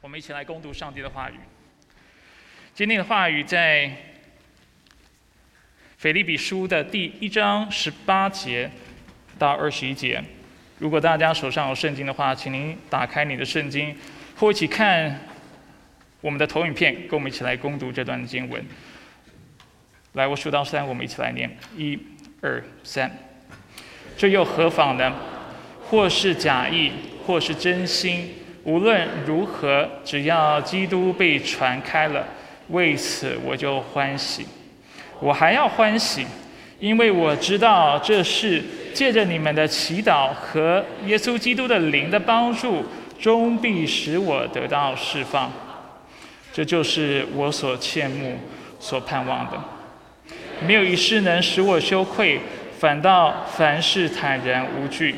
我们一起来攻读上帝的话语。今天的话语在腓立比书的第一章十八节到二十一节。如果大家手上有圣经的话，请您打开你的圣经，和我一起看我们的投影片，跟我们一起来攻读这段经文。来，我数到三，我们一起来念：一、二、三。这又何妨呢？或是假意，或是真心。无论如何，只要基督被传开了，为此我就欢喜。我还要欢喜，因为我知道这是借着你们的祈祷和耶稣基督的灵的帮助，终必使我得到释放。这就是我所羡慕、所盼望的。没有一事能使我羞愧，反倒凡事坦然无惧。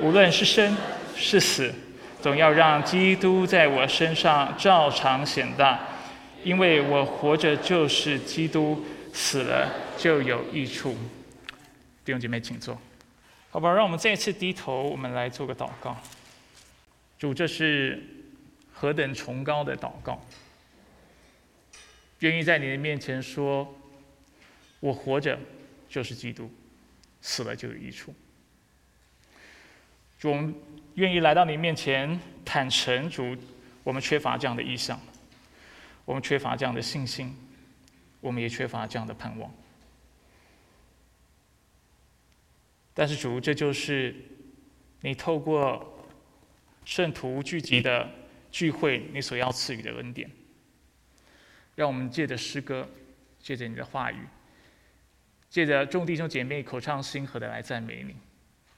无论是生是死。总要让基督在我身上照常显大，因为我活着就是基督，死了就有益处。弟兄姐妹，请坐。好吧，让我们再次低头，我们来做个祷告。主，这是何等崇高的祷告！愿意在你的面前说，我活着就是基督，死了就有益处。主，愿意来到你面前坦诚，主，我们缺乏这样的意向，我们缺乏这样的信心，我们也缺乏这样的盼望。但是主，这就是你透过圣徒聚集的聚会，你所要赐予的恩典。让我们借着诗歌，借着你的话语，借着众弟兄姐妹口唱心和的来赞美你，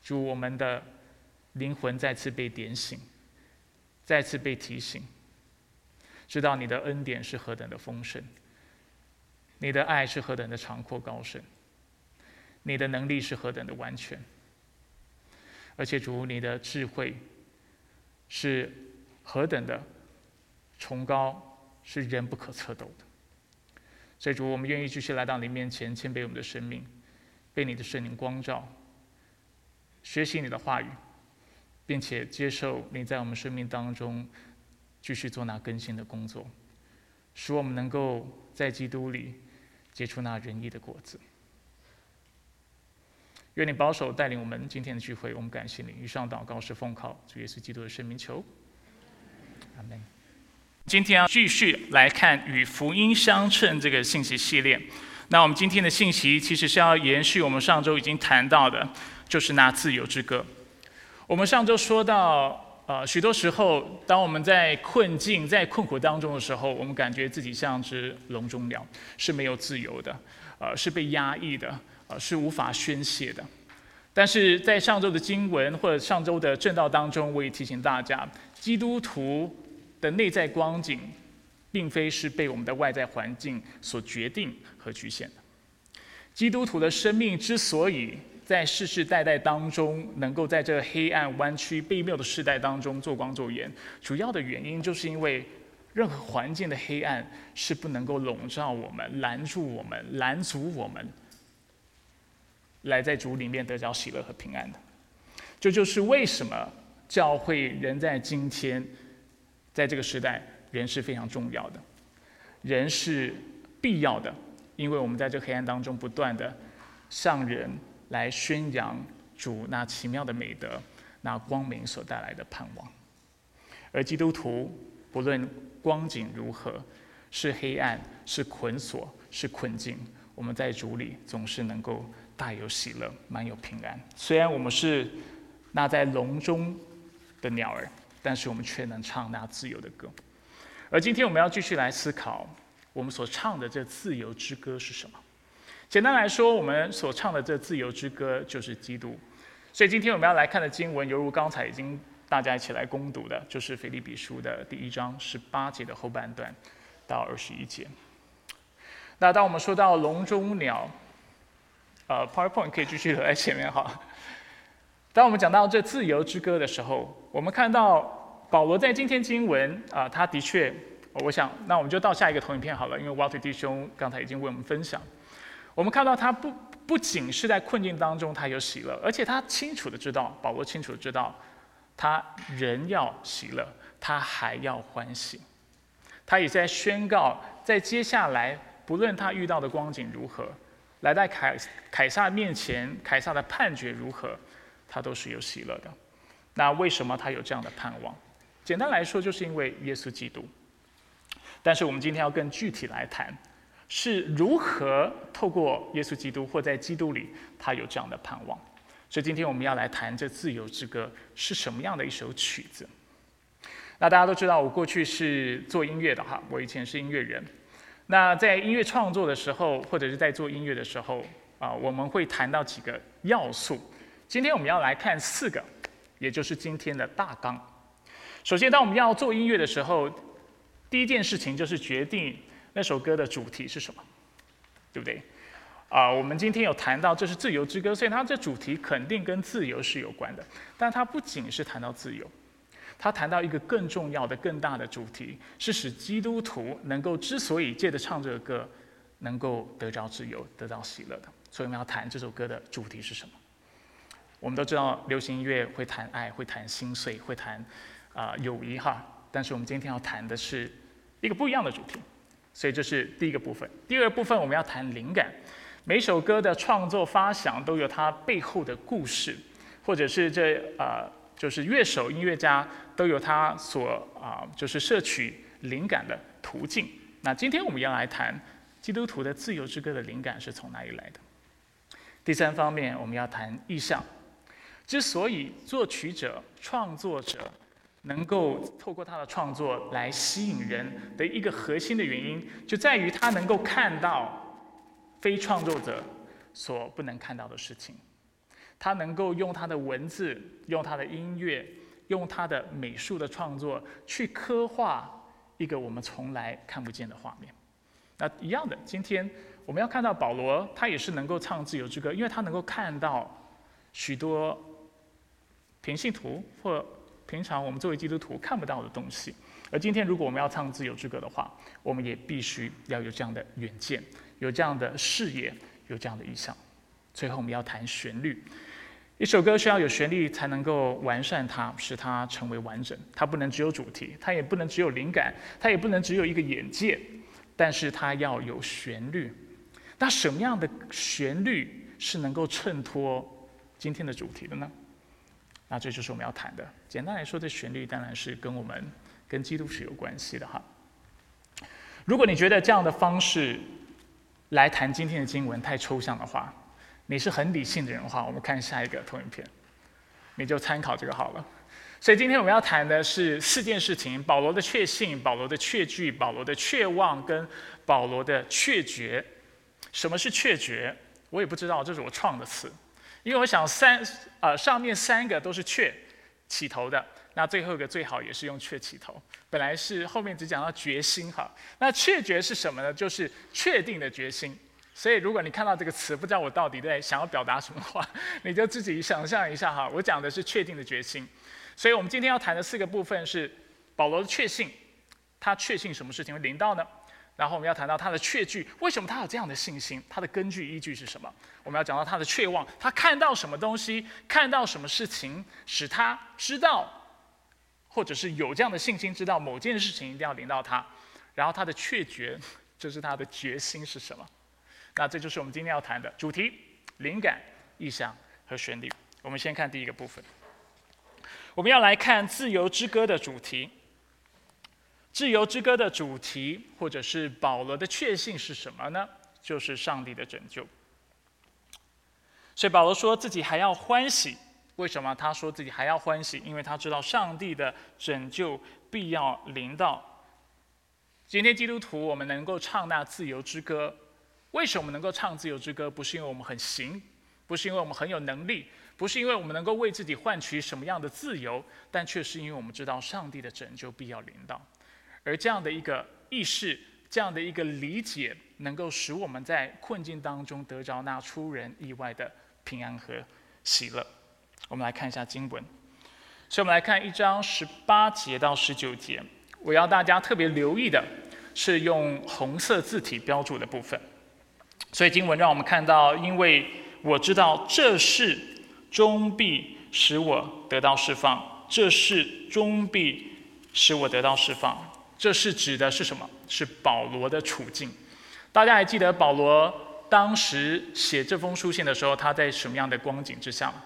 主我们的。灵魂再次被点醒，再次被提醒，知道你的恩典是何等的丰盛，你的爱是何等的长阔高深，你的能力是何等的完全，而且主你的智慧是何等的崇高，是人不可测度的。所以主，我们愿意继续来到你面前，谦卑我们的生命，被你的圣灵光照，学习你的话语。并且接受你在我们生命当中继续做那更新的工作，使我们能够在基督里结出那仁义的果子。愿你保守带领我们今天的聚会，我们感谢你。以上祷告是奉靠主耶稣基督的圣名求，阿门。今天要继续来看与福音相称这个信息系列。那我们今天的信息其实是要延续我们上周已经谈到的，就是那自由之歌。我们上周说到，呃，许多时候，当我们在困境、在困苦当中的时候，我们感觉自己像只笼中鸟，是没有自由的，呃，是被压抑的，呃，是无法宣泄的。但是在上周的经文或者上周的正道当中，我也提醒大家，基督徒的内在光景，并非是被我们的外在环境所决定和局限的。基督徒的生命之所以在世世代代当中，能够在这黑暗、弯曲、悖谬的时代当中做光做盐，主要的原因就是因为任何环境的黑暗是不能够笼罩我们、拦住我们、拦阻我们来在主里面得着喜乐和平安的。这就是为什么教会人在今天，在这个时代，人是非常重要的，人是必要的，因为我们在这黑暗当中不断的向人。来宣扬主那奇妙的美德，那光明所带来的盼望。而基督徒不论光景如何，是黑暗，是捆锁，是困境，我们在主里总是能够大有喜乐，满有平安。虽然我们是那在笼中的鸟儿，但是我们却能唱那自由的歌。而今天我们要继续来思考，我们所唱的这自由之歌是什么？简单来说，我们所唱的这自由之歌就是基督。所以今天我们要来看的经文，犹如刚才已经大家一起来攻读的，就是腓立比书的第一章十八节的后半段到二十一节。那当我们说到笼中鸟，呃，PowerPoint 可以继续留在前面哈。当我们讲到这自由之歌的时候，我们看到保罗在今天经文啊，他的确，我想那我们就到下一个投影片好了，因为 Walter 弟兄刚才已经为我们分享。我们看到他不不仅是在困境当中他有喜乐，而且他清楚的知道，保罗清楚的知道，他人要喜乐，他还要欢喜。他也在宣告，在接下来，不论他遇到的光景如何，来在凯凯撒面前，凯撒的判决如何，他都是有喜乐的。那为什么他有这样的盼望？简单来说，就是因为耶稣基督。但是我们今天要更具体来谈，是如何透过耶稣基督或在基督里，他有这样的盼望。所以今天我们要来谈这自由之歌是什么样的一首曲子。那大家都知道，我过去是做音乐的哈，我以前是音乐人。那在音乐创作的时候，或者是在做音乐的时候啊，我们会谈到几个要素。今天我们要来看四个，也就是今天的大纲。首先，当我们要做音乐的时候，第一件事情就是决定那首歌的主题是什么，对不对？啊，我们今天有谈到这是自由之歌，所以它这主题肯定跟自由是有关的。但它不仅是谈到自由。它谈到一个更重要的、更大的主题，是使基督徒能够之所以借着唱这个歌，能够得着自由、得到喜乐的。所以我们要谈这首歌的主题是什么？我们都知道，流行音乐会谈爱，会谈心碎，会谈啊友谊哈。但是我们今天要谈的是一个不一样的主题。所以这是第一个部分。第二部分我们要谈灵感。每首歌的创作发想都有它背后的故事，或者是这啊。就是乐手、音乐家都有他所啊，就是摄取灵感的途径。那今天我们要来谈基督徒的自由之歌的灵感是从哪里来的？第三方面，我们要谈意象。之所以作曲者、创作者能够透过他的创作来吸引人的一个核心的原因，就在于他能够看到非创作者所不能看到的事情。他能够用他的文字、用他的音乐、用他的美术的创作，去刻画一个我们从来看不见的画面。那一样的，今天我们要看到保罗，他也是能够唱自由之歌，因为他能够看到许多平信徒或平常我们作为基督徒看不到的东西。而今天，如果我们要唱自由之歌的话，我们也必须要有这样的远见，有这样的视野，有这样的意向。最后，我们要谈旋律。一首歌需要有旋律才能够完善它，使它成为完整。它不能只有主题，它也不能只有灵感，它也不能只有一个眼界，但是它要有旋律。那什么样的旋律是能够衬托今天的主题的呢？那这就是我们要谈的。简单来说，这旋律当然是跟我们跟基督是有关系的哈。如果你觉得这样的方式来谈今天的经文太抽象的话，你是很理性的人的话，我们看下一个投影片，你就参考这个好了。所以今天我们要谈的是四件事情：保罗的确信、保罗的确据、保罗的确望跟保罗的确决。什么是确决？我也不知道，这是我创的词。因为我想三呃上面三个都是确起头的，那最后一个最好也是用确起头。本来是后面只讲到决心哈，那确决是什么呢？就是确定的决心。所以，如果你看到这个词，不知道我到底在想要表达什么话，你就自己想象一下哈。我讲的是确定的决心。所以我们今天要谈的四个部分是保罗的确信，他确信什么事情会临到呢？然后我们要谈到他的确据，为什么他有这样的信心？他的根据依据是什么？我们要讲到他的确望，他看到什么东西，看到什么事情，使他知道，或者是有这样的信心，知道某件事情一定要临到他。然后他的确决，就是他的决心是什么？那这就是我们今天要谈的主题：灵感、意象和旋律。我们先看第一个部分。我们要来看《自由之歌》的主题。《自由之歌》的主题，或者是保罗的确信是什么呢？就是上帝的拯救。所以保罗说自己还要欢喜。为什么他说自己还要欢喜？因为他知道上帝的拯救必要临到。今天基督徒，我们能够唱那自由之歌。为什么能够唱自由之歌？不是因为我们很行，不是因为我们很有能力，不是因为我们能够为自己换取什么样的自由，但却是因为我们知道上帝的拯救必要临到。而这样的一个意识，这样的一个理解，能够使我们在困境当中得着那出人意外的平安和喜乐。我们来看一下经文，所以我们来看一章十八节到十九节。我要大家特别留意的是用红色字体标注的部分。所以经文让我们看到，因为我知道这事终必使我得到释放，这事终必使我得到释放。这是指的是什么？是保罗的处境。大家还记得保罗当时写这封书信的时候，他在什么样的光景之下吗？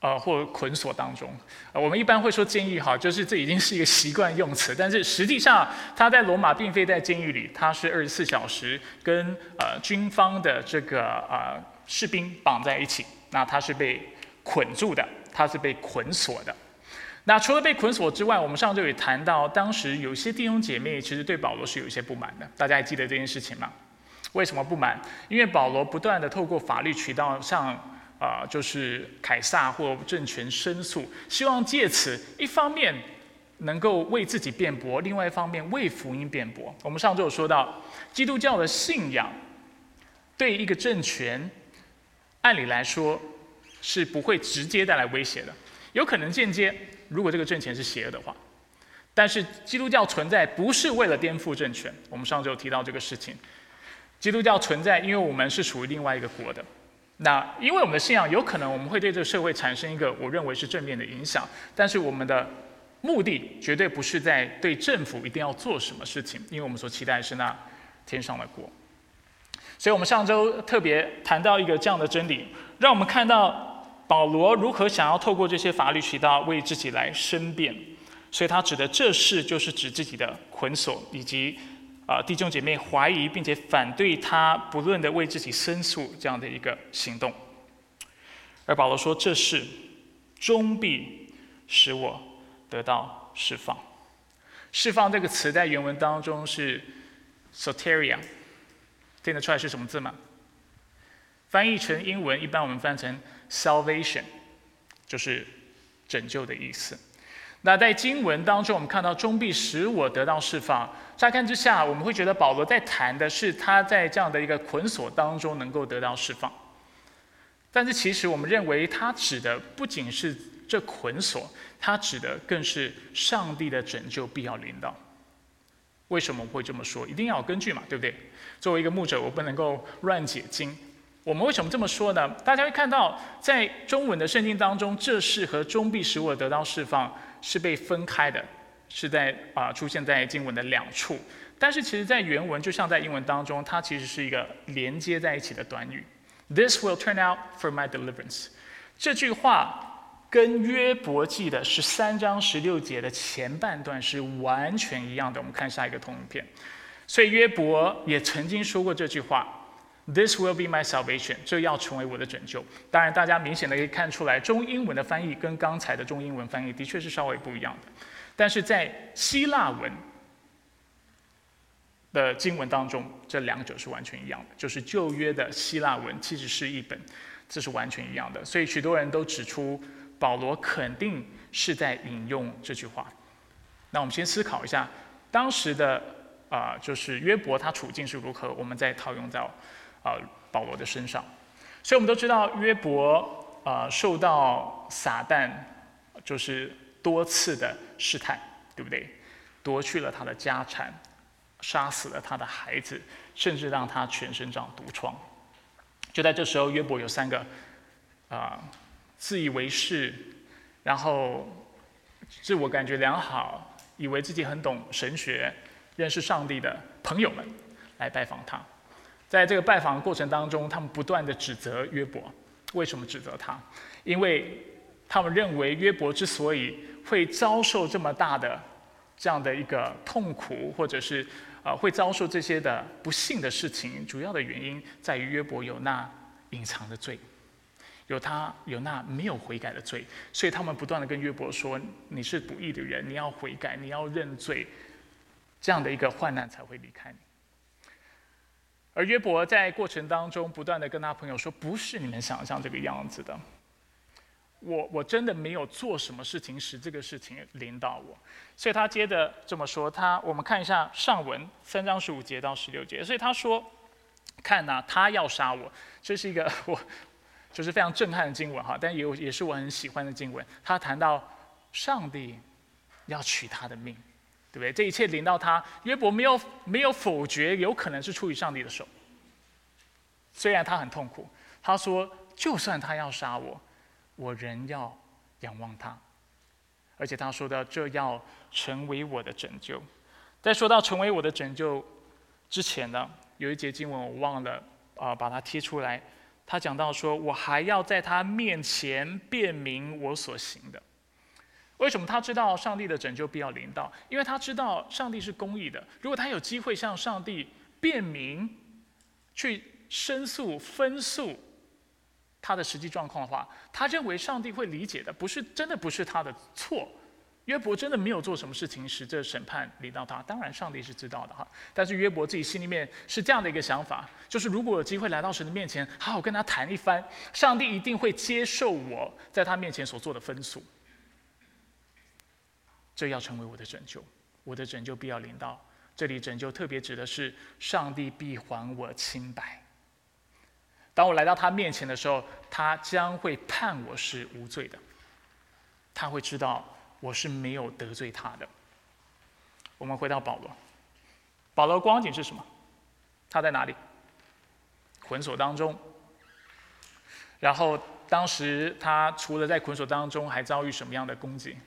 呃，或捆锁当中，我们一般会说监狱哈，就是这已经是一个习惯用词。但是实际上，他在罗马并非在监狱里，他是二十四小时跟呃军方的这个呃士兵绑在一起，那他是被捆住的，他是被捆锁的。那除了被捆锁之外，我们上周也谈到，当时有些弟兄姐妹其实对保罗是有一些不满的。大家还记得这件事情吗？为什么不满？因为保罗不断的透过法律渠道向啊，就是凯撒或政权申诉，希望借此一方面能够为自己辩驳，另外一方面为福音辩驳。我们上周有说到，基督教的信仰对一个政权，按理来说是不会直接带来威胁的，有可能间接，如果这个政权是邪恶的话。但是基督教存在不是为了颠覆政权，我们上周提到这个事情。基督教存在，因为我们是属于另外一个国的。那因为我们的信仰有可能我们会对这个社会产生一个我认为是正面的影响，但是我们的目的绝对不是在对政府一定要做什么事情，因为我们所期待是那天上的国。所以我们上周特别谈到一个这样的真理，让我们看到保罗如何想要透过这些法律渠道为自己来申辩，所以他指的这事就是指自己的捆锁以及。啊，弟兄姐妹怀疑并且反对他不论的为自己申诉这样的一个行动，而保罗说这事终必使我得到释放。释放这个词在原文当中是 soteria，听得出来是什么字吗？翻译成英文，一般我们翻成 salvation，就是拯救的意思。那在经文当中，我们看到中必使我得到释放。乍看之下，我们会觉得保罗在谈的是他在这样的一个捆锁当中能够得到释放。但是其实我们认为他指的不仅是这捆锁，他指的更是上帝的拯救必要临到。为什么会这么说？一定要根据嘛，对不对？作为一个牧者，我不能够乱解经。我们为什么这么说呢？大家会看到，在中文的圣经当中，这事和终必使我得到释放。是被分开的，是在啊出现在经文的两处，但是其实在原文就像在英文当中，它其实是一个连接在一起的短语。This will turn out for my deliverance。这句话跟约伯记的十三章十六节的前半段是完全一样的。我们看下一个同影片。所以约伯也曾经说过这句话。This will be my salvation，这要成为我的拯救。当然，大家明显的可以看出来，中英文的翻译跟刚才的中英文翻译的确是稍微不一样的。但是在希腊文的经文当中，这两者是完全一样的，就是旧约的希腊文其实是一本，这是完全一样的。所以许多人都指出，保罗肯定是在引用这句话。那我们先思考一下，当时的啊，就是约伯他处境是如何，我们再套用到。啊，保罗的身上，所以我们都知道约伯啊受到撒旦就是多次的试探，对不对？夺去了他的家产，杀死了他的孩子，甚至让他全身长毒疮。就在这时候，约伯有三个啊自以为是，然后自我感觉良好，以为自己很懂神学、认识上帝的朋友们来拜访他。在这个拜访的过程当中，他们不断的指责约伯。为什么指责他？因为他们认为约伯之所以会遭受这么大的这样的一个痛苦，或者是呃会遭受这些的不幸的事情，主要的原因在于约伯有那隐藏的罪，有他有那没有悔改的罪。所以他们不断的跟约伯说：“你是不义的人，你要悔改，你要认罪，这样的一个患难才会离开你。”而约伯在过程当中不断的跟他朋友说：“不是你们想象这个样子的，我我真的没有做什么事情使这个事情临到我。”所以他接着这么说：“他我们看一下上文三章十五节到十六节。”所以他说：“看呐，他要杀我。”这是一个我就是非常震撼的经文哈，但也有也是我很喜欢的经文。他谈到上帝要取他的命。对不对？这一切临到他，约伯没有没有否决，有可能是出于上帝的手。虽然他很痛苦，他说：“就算他要杀我，我仍要仰望他。”而且他说到这要成为我的拯救。在说到成为我的拯救之前呢，有一节经文我忘了啊，把它贴出来。他讲到说，我还要在他面前辨明我所行的。为什么他知道上帝的拯救必要临到？因为他知道上帝是公义的。如果他有机会向上帝辨明、去申诉、分诉他的实际状况的话，他认为上帝会理解的，不是真的不是他的错。约伯真的没有做什么事情使这审判临到他，当然上帝是知道的哈。但是约伯自己心里面是这样的一个想法，就是如果有机会来到神的面前，好好跟他谈一番，上帝一定会接受我在他面前所做的分数。这要成为我的拯救，我的拯救必要临到。这里拯救特别指的是上帝必还我清白。当我来到他面前的时候，他将会判我是无罪的，他会知道。我是没有得罪他的。我们回到保罗，保罗光景是什么？他在哪里？捆锁当中。然后当时他除了在捆锁当中，还遭遇什么样的攻击？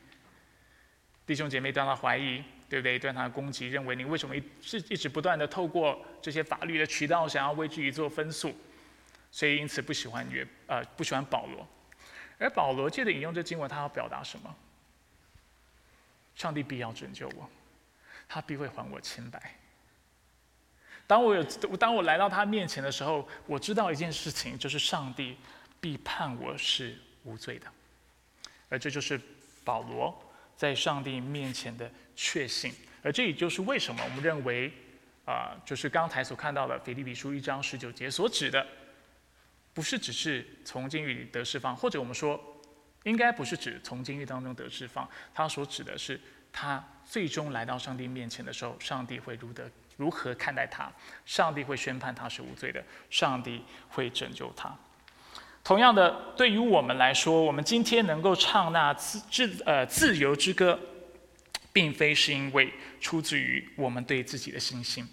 弟兄姐妹对他怀疑，对不对？对他攻击，认为你为什么一是一直不断的透过这些法律的渠道，想要为自己做分数？所以因此不喜欢约呃不喜欢保罗。而保罗借着引用这经文，他要表达什么？上帝必要拯救我，他必会还我清白。当我有当我来到他面前的时候，我知道一件事情，就是上帝必判我是无罪的，而这就是保罗在上帝面前的确信。而这也就是为什么我们认为，啊，就是刚才所看到的腓立比书一章十九节所指的，不是只是从监狱里得释放，或者我们说。应该不是指从监狱当中得释放，他所指的是他最终来到上帝面前的时候，上帝会如何如何看待他？上帝会宣判他是无罪的，上帝会拯救他。同样的，对于我们来说，我们今天能够唱那自自呃自由之歌，并非是因为出自于我们对自己的信心，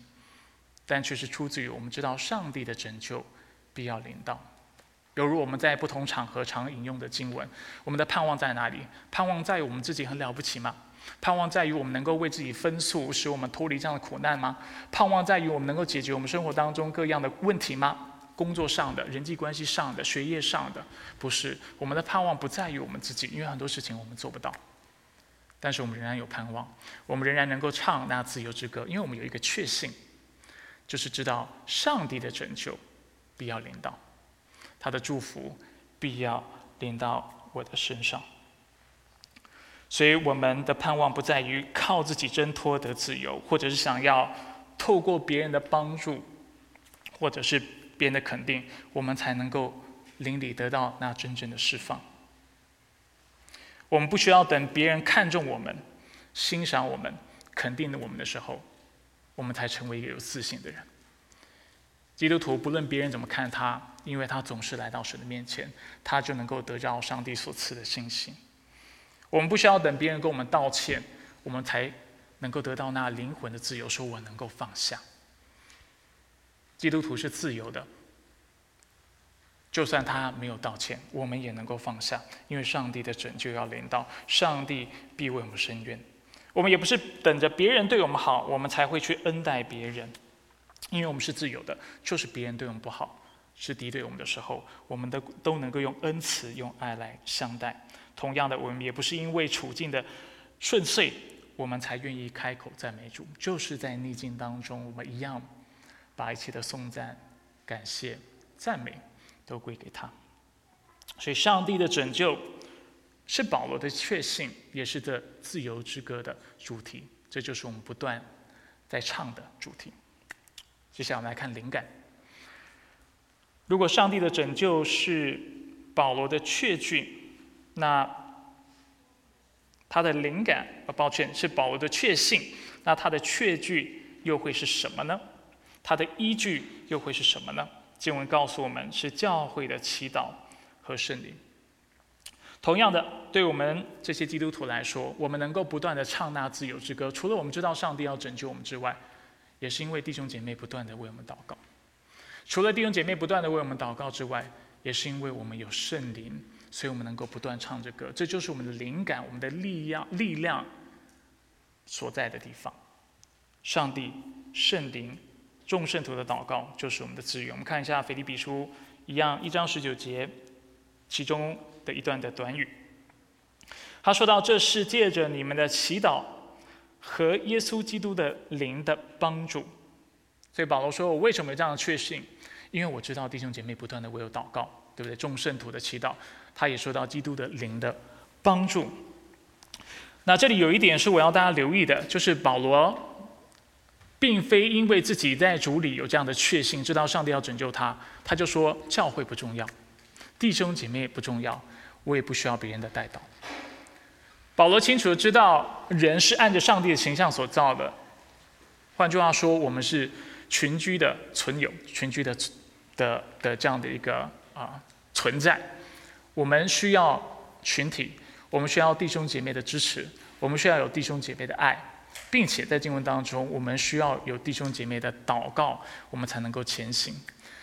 但却是出自于我们知道上帝的拯救必要临到。犹如我们在不同场合常引用的经文，我们的盼望在哪里？盼望在于我们自己很了不起吗？盼望在于我们能够为自己分诉，使我们脱离这样的苦难吗？盼望在于我们能够解决我们生活当中各样的问题吗？工作上的、人际关系上的、学业上的，不是。我们的盼望不在于我们自己，因为很多事情我们做不到。但是我们仍然有盼望，我们仍然能够唱那自由之歌，因为我们有一个确信，就是知道上帝的拯救必要临到。他的祝福必要临到我的身上，所以我们的盼望不在于靠自己挣脱得自由，或者是想要透过别人的帮助，或者是别人的肯定，我们才能够邻里得到那真正的释放。我们不需要等别人看重我们、欣赏我们、肯定了我们的时候，我们才成为一个有自信的人。基督徒不论别人怎么看他，因为他总是来到神的面前，他就能够得到上帝所赐的信心。我们不需要等别人跟我们道歉，我们才能够得到那灵魂的自由，说我能够放下。基督徒是自由的，就算他没有道歉，我们也能够放下，因为上帝的拯救要临到，上帝必为我们伸冤。我们也不是等着别人对我们好，我们才会去恩待别人。因为我们是自由的，就是别人对我们不好，是敌对我们的时候，我们的都能够用恩慈、用爱来相待。同样的，我们也不是因为处境的顺遂，我们才愿意开口赞美主，就是在逆境当中，我们一样把一切的颂赞、感谢、赞美都归给他。所以，上帝的拯救是保罗的确信，也是这自由之歌的主题。这就是我们不断在唱的主题。接下来我们来看灵感。如果上帝的拯救是保罗的确据，那他的灵感啊，抱歉，是保罗的确信，那他的确据又会是什么呢？他的依据又会是什么呢？经文告诉我们，是教会的祈祷和圣灵。同样的，对我们这些基督徒来说，我们能够不断的唱那自由之歌，除了我们知道上帝要拯救我们之外。也是因为弟兄姐妹不断的为我们祷告，除了弟兄姐妹不断的为我们祷告之外，也是因为我们有圣灵所以我们能够不断唱着歌。这就是我们的灵感，我们的力量，力量所在的地方。上帝、圣灵、众圣徒的祷告就是我们的资源。我们看一下腓立比书一样一章十九节，其中的一段的短语。他说到：“这是借着你们的祈祷和耶稣基督的灵的帮助。”所以保罗说：“我为什么有这样的确信？因为我知道弟兄姐妹不断的为我祷告，对不对？众圣徒的祈祷，他也说到基督的灵的帮助。那这里有一点是我要大家留意的，就是保罗。”并非因为自己在主里有这样的确信，知道上帝要拯救他，他就说教会不重要，弟兄姐妹不重要，我也不需要别人的带导。保罗清楚的知道，人是按着上帝的形象所造的。换句话说，我们是群居的存有，群居的的的这样的一个啊存在。我们需要群体，我们需要弟兄姐妹的支持，我们需要有弟兄姐妹的爱。并且在经文当中，我们需要有弟兄姐妹的祷告，我们才能够前行。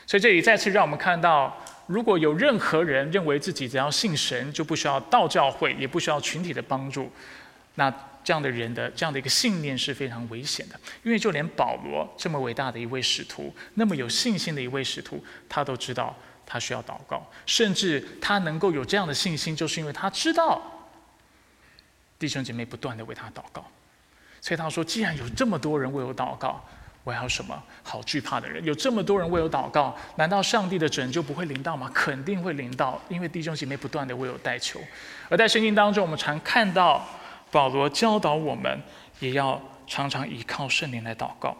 所以这里再次让我们看到，如果有任何人认为自己只要信神就不需要道教会，也不需要群体的帮助，那这样的人的这样的一个信念是非常危险的。因为就连保罗这么伟大的一位使徒，那么有信心的一位使徒，他都知道他需要祷告，甚至他能够有这样的信心，就是因为他知道弟兄姐妹不断的为他祷告。所以他说：“既然有这么多人为我祷告，我要什么好惧怕的人？有这么多人为我祷告，难道上帝的拯救不会临到吗？肯定会临到，因为弟兄姐妹不断的为我代求。而在圣经当中，我们常看到保罗教导我们，也要常常依靠圣灵来祷告。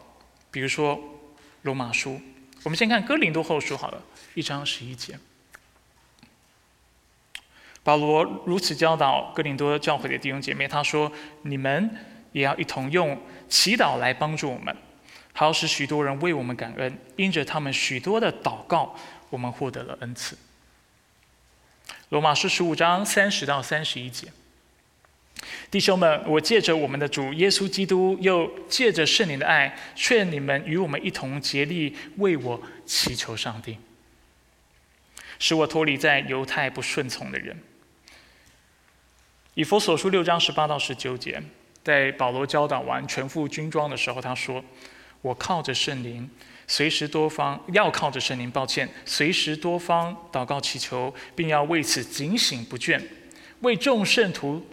比如说罗马书，我们先看哥林多后书好了，一章十一节，保罗如此教导哥林多教会的弟兄姐妹，他说：你们。”也要一同用祈祷来帮助我们，好使许多人为我们感恩。因着他们许多的祷告，我们获得了恩赐。罗马书十五章三十到三十一节，弟兄们，我借着我们的主耶稣基督，又借着圣灵的爱，劝你们与我们一同竭力为我祈求上帝，使我脱离在犹太不顺从的人。以佛所书六章十八到十九节。在保罗教导完全副军装的时候，他说：“我靠着圣灵，随时多方要靠着圣灵，抱歉，随时多方祷告祈求，并要为此警醒不倦，为众圣徒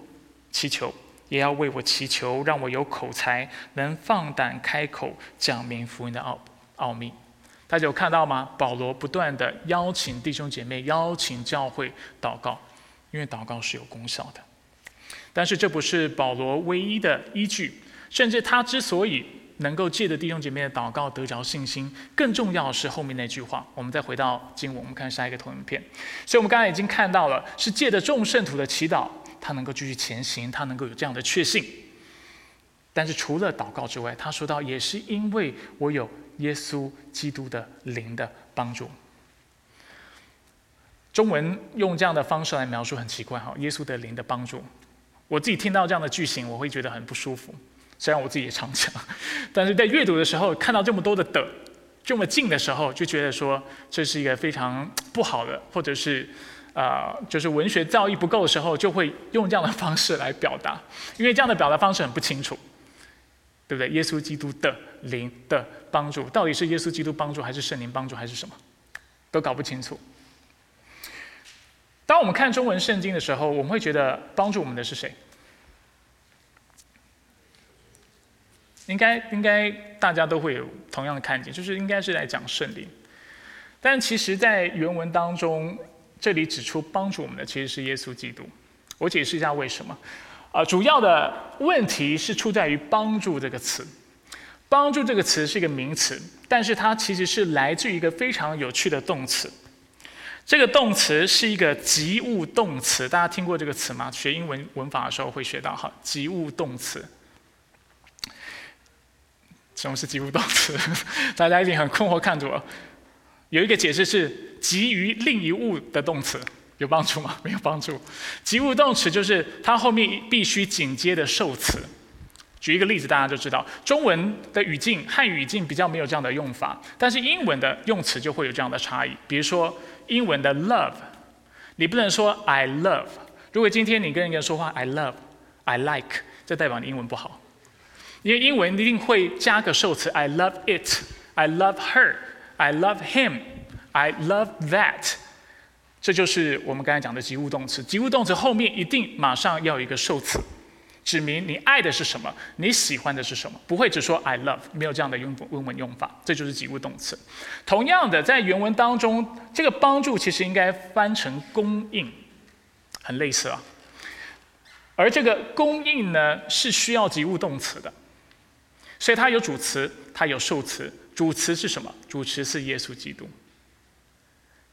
祈求，也要为我祈求，让我有口才，能放胆开口讲明福音的奥奥秘。”大家有看到吗？保罗不断的邀请弟兄姐妹，邀请教会祷告，因为祷告是有功效的。但是这不是保罗唯一的依据，甚至他之所以能够借着弟兄姐妹的祷告得着信心，更重要的是后面那句话。我们再回到经文，我们看下一个投影片。所以我们刚才已经看到了，是借着众圣徒的祈祷，他能够继续前行，他能够有这样的确信。但是除了祷告之外，他说到也是因为我有耶稣基督的灵的帮助。中文用这样的方式来描述很奇怪哈，耶稣的灵的帮助。我自己听到这样的句型，我会觉得很不舒服。虽然我自己也常讲，但是在阅读的时候看到这么多的的这么近的时候，就觉得说这是一个非常不好的，或者是啊，就是文学造诣不够的时候，就会用这样的方式来表达，因为这样的表达方式很不清楚，对不对？耶稣基督的灵的帮助，到底是耶稣基督帮助，还是圣灵帮助，还是什么，都搞不清楚。当我们看中文圣经的时候，我们会觉得帮助我们的是谁？应该应该大家都会有同样的看见，就是应该是来讲圣灵。但其实，在原文当中，这里指出帮助我们的其实是耶稣基督。我解释一下为什么。啊，主要的问题是出在于“帮助”这个词。“帮助”这个词是一个名词，但是它其实是来自于一个非常有趣的动词。这个动词是一个及物动词，大家听过这个词吗？学英文文法的时候会学到哈，及物动词。什么是及物动词？大家一定很困惑看着我。有一个解释是及于另一物的动词，有帮助吗？没有帮助。及物动词就是它后面必须紧接的受词。举一个例子，大家就知道，中文的语境汉语境比较没有这样的用法，但是英文的用词就会有这样的差异。比如说。英文的 love，你不能说 I love。如果今天你跟一个人说话 I love、I like，这代表你英文不好，因为英文一定会加个受词 I love it、I love her、I love him、I love that。这就是我们刚才讲的及物动词。及物动词后面一定马上要有一个受词。指明你爱的是什么，你喜欢的是什么，不会只说 I love，没有这样的用文文用法，这就是及物动词。同样的，在原文当中，这个帮助其实应该翻成供应，很类似啊。而这个供应呢，是需要及物动词的，所以它有主词，它有受词。主词是什么？主词是耶稣基督。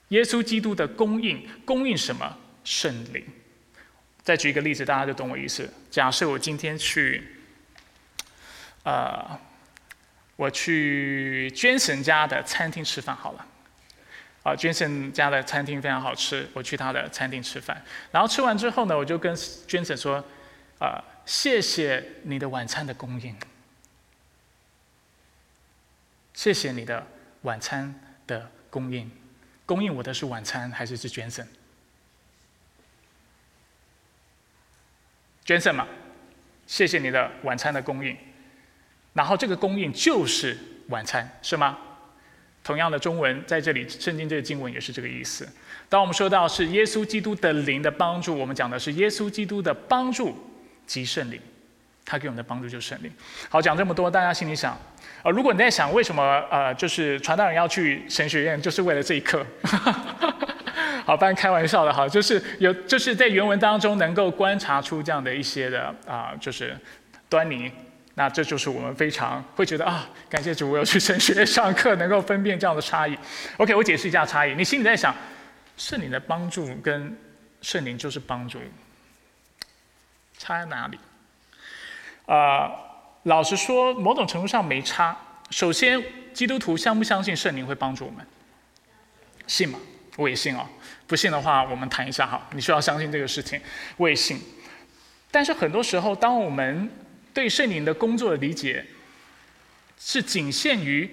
耶稣基督的供应，供应什么？圣灵。再举一个例子，大家就懂我意思。假设我今天去，呃，我去娟婶家的餐厅吃饭好了。啊，娟婶家的餐厅非常好吃，我去他的餐厅吃饭。然后吃完之后呢，我就跟娟婶说：“啊，谢谢你的晚餐的供应，谢谢你的晚餐的供应，供应我的是晚餐还是是娟婶？”捐赠嘛，谢谢你的晚餐的供应，然后这个供应就是晚餐，是吗？同样的中文在这里，圣经这个经文也是这个意思。当我们说到是耶稣基督的灵的帮助，我们讲的是耶稣基督的帮助及圣灵，他给我们的帮助就是圣灵。好，讲这么多，大家心里想，呃，如果你在想为什么呃，就是传道人要去神学院，就是为了这一刻。好，不然开玩笑的哈，就是有，就是在原文当中能够观察出这样的一些的啊，就是端倪。那这就是我们非常会觉得啊，感谢主，我要去神学上课，能够分辨这样的差异。OK，我解释一下差异。你心里在想，圣灵的帮助跟圣灵就是帮助，差在哪里？啊，老实说，某种程度上没差。首先，基督徒相不相信圣灵会帮助我们？信吗？我也信哦。不信的话，我们谈一下哈。你需要相信这个事情，我也信。但是很多时候，当我们对圣灵的工作的理解是仅限于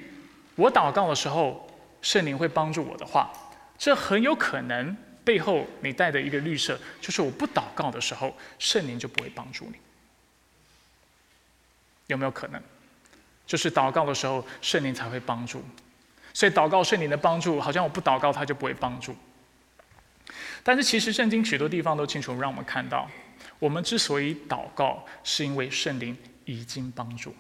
我祷告的时候，圣灵会帮助我的话，这很有可能背后你带的一个绿色，就是我不祷告的时候，圣灵就不会帮助你。有没有可能？就是祷告的时候，圣灵才会帮助。所以祷告圣灵的帮助，好像我不祷告，他就不会帮助。但是其实圣经许多地方都清楚让我们看到，我们之所以祷告，是因为圣灵已经帮助。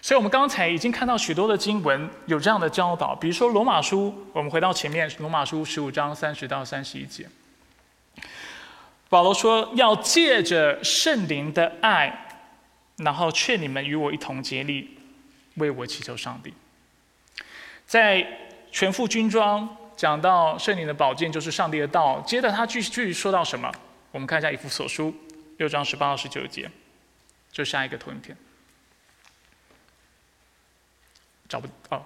所以我们刚才已经看到许多的经文有这样的教导，比如说罗马书，我们回到前面，罗马书十五章三十到三十一节，保罗说要借着圣灵的爱，然后劝你们与我一同竭力为我祈求上帝，在全副军装。讲到圣灵的宝剑就是上帝的道，接着他继续说到什么？我们看一下以弗所书六章十八到十九节，就下一个投影片。找不哦，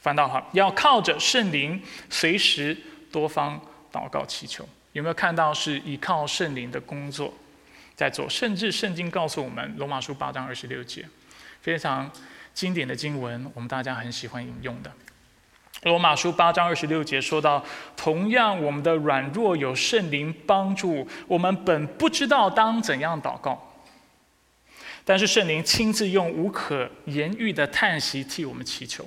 翻到哈，要靠着圣灵，随时多方祷告祈求。有没有看到是依靠圣灵的工作在做？甚至圣经告诉我们，罗马书八章二十六节，非常经典的经文，我们大家很喜欢引用的。罗马书八章二十六节说到：“同样，我们的软弱有圣灵帮助，我们本不知道当怎样祷告，但是圣灵亲自用无可言喻的叹息替我们祈求。”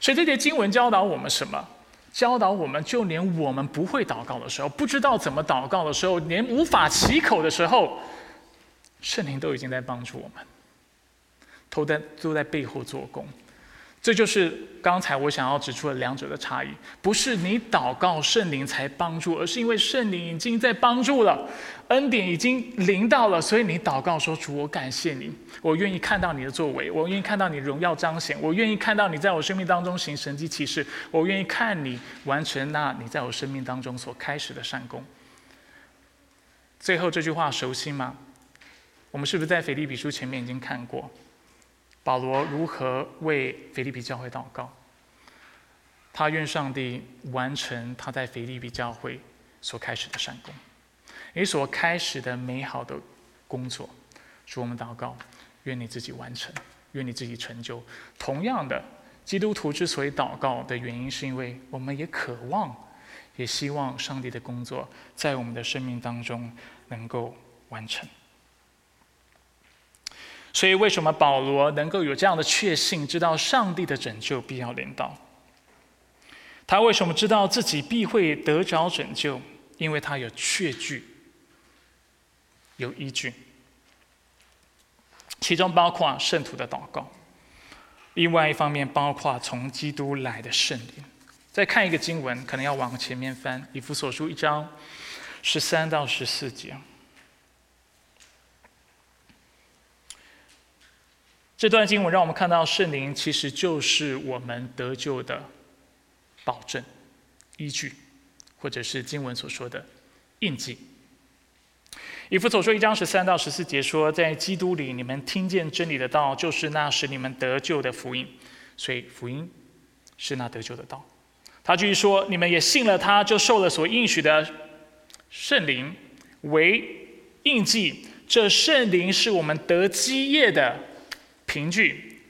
所以这节经文教导我们什么？教导我们，就连我们不会祷告的时候，不知道怎么祷告的时候，连无法启口的时候，圣灵都已经在帮助我们，都在都在背后做工。这就是刚才我想要指出的两者的差异，不是你祷告圣灵才帮助，而是因为圣灵已经在帮助了，恩典已经临到了，所以你祷告说：“主，我感谢你，我愿意看到你的作为，我愿意看到你荣耀彰显，我愿意看到你在我生命当中行神迹奇事，我愿意看你完成那你在我生命当中所开始的善功。”最后这句话熟悉吗？我们是不是在腓立比书前面已经看过？保罗如何为腓立比教会祷告？他愿上帝完成他在腓立比教会所开始的善功，你所开始的美好的工作，主我们祷告，愿你自己完成，愿你自己成就。同样的，基督徒之所以祷告的原因，是因为我们也渴望也希望上帝的工作在我们的生命当中能够完成。所以，为什么保罗能够有这样的确信，知道上帝的拯救必要临到？他为什么知道自己必会得着拯救？因为他有确据，有依据。其中包括圣徒的祷告，另外一方面包括从基督来的圣灵。再看一个经文，可能要往前面翻，以弗所书一章十三到十四节。这段经文让我们看到，圣灵其实就是我们得救的保证、依据，或者是经文所说的印记。以弗所说一章十三到十四节说，在基督里你们听见真理的道，就是那使你们得救的福音。所以福音是那得救的道。他继续说，你们也信了他，就受了所应许的圣灵为印记。这圣灵是我们得基业的凭据。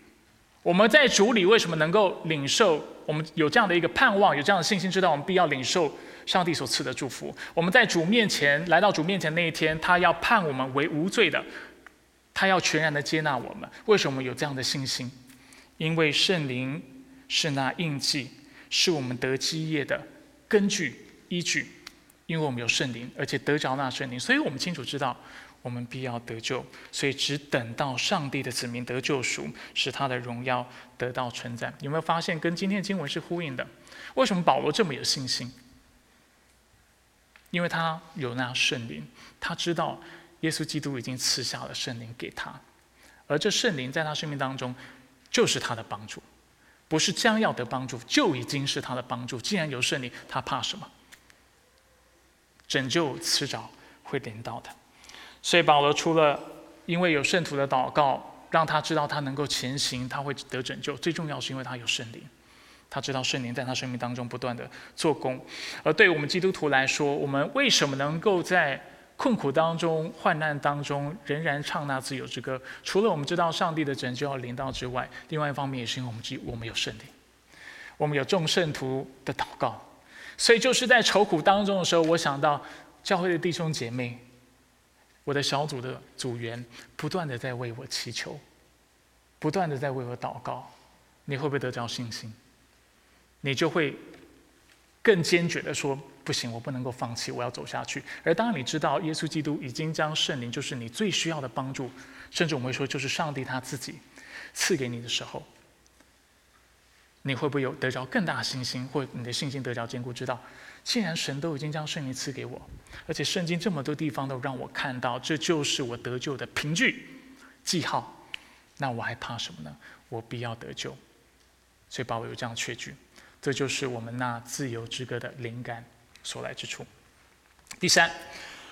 我们在主里为什么能够领受？我们有这样的一个盼望，有这样的信心，知道我们必要领受。上帝所赐的祝福，我们在主面前来到主面前那一天，他要判我们为无罪的，他要全然的接纳我们。为什么有这样的信心？因为圣灵是那印记，是我们得基业的根据依据。因为我们有圣灵，而且得着那圣灵，所以我们清楚知道我们必要得救。所以只等到上帝的子民得救赎，使他的荣耀得到存在。有没有发现跟今天的经文是呼应的？为什么保罗这么有信心？因为他有那圣灵，他知道耶稣基督已经赐下了圣灵给他，而这圣灵在他生命当中就是他的帮助，不是将要得帮助，就已经是他的帮助。既然有圣灵，他怕什么？拯救迟早会临到的。所以保罗除了因为有圣徒的祷告，让他知道他能够前行，他会得拯救，最重要是因为他有圣灵。他知道圣灵在他生命当中不断的做工，而对我们基督徒来说，我们为什么能够在困苦当中、患难当中仍然唱那自由之歌？除了我们知道上帝的拯救要临到之外，另外一方面也是因为我们基我们有圣灵，我们有众圣徒的祷告，所以就是在愁苦当中的时候，我想到教会的弟兄姐妹，我的小组的组员不断的在为我祈求，不断的在为我祷告，你会不会得到信心？你就会更坚决的说：“不行，我不能够放弃，我要走下去。”而当你知道耶稣基督已经将圣灵，就是你最需要的帮助，甚至我们会说，就是上帝他自己赐给你的时候，你会不会有得着更大信心，或你的信心得着坚固？知道，既然神都已经将圣灵赐给我，而且圣经这么多地方都让我看到，这就是我得救的凭据记号，那我还怕什么呢？我必要得救，所以保罗有这样确据。这就是我们那自由之歌的灵感所来之处。第三，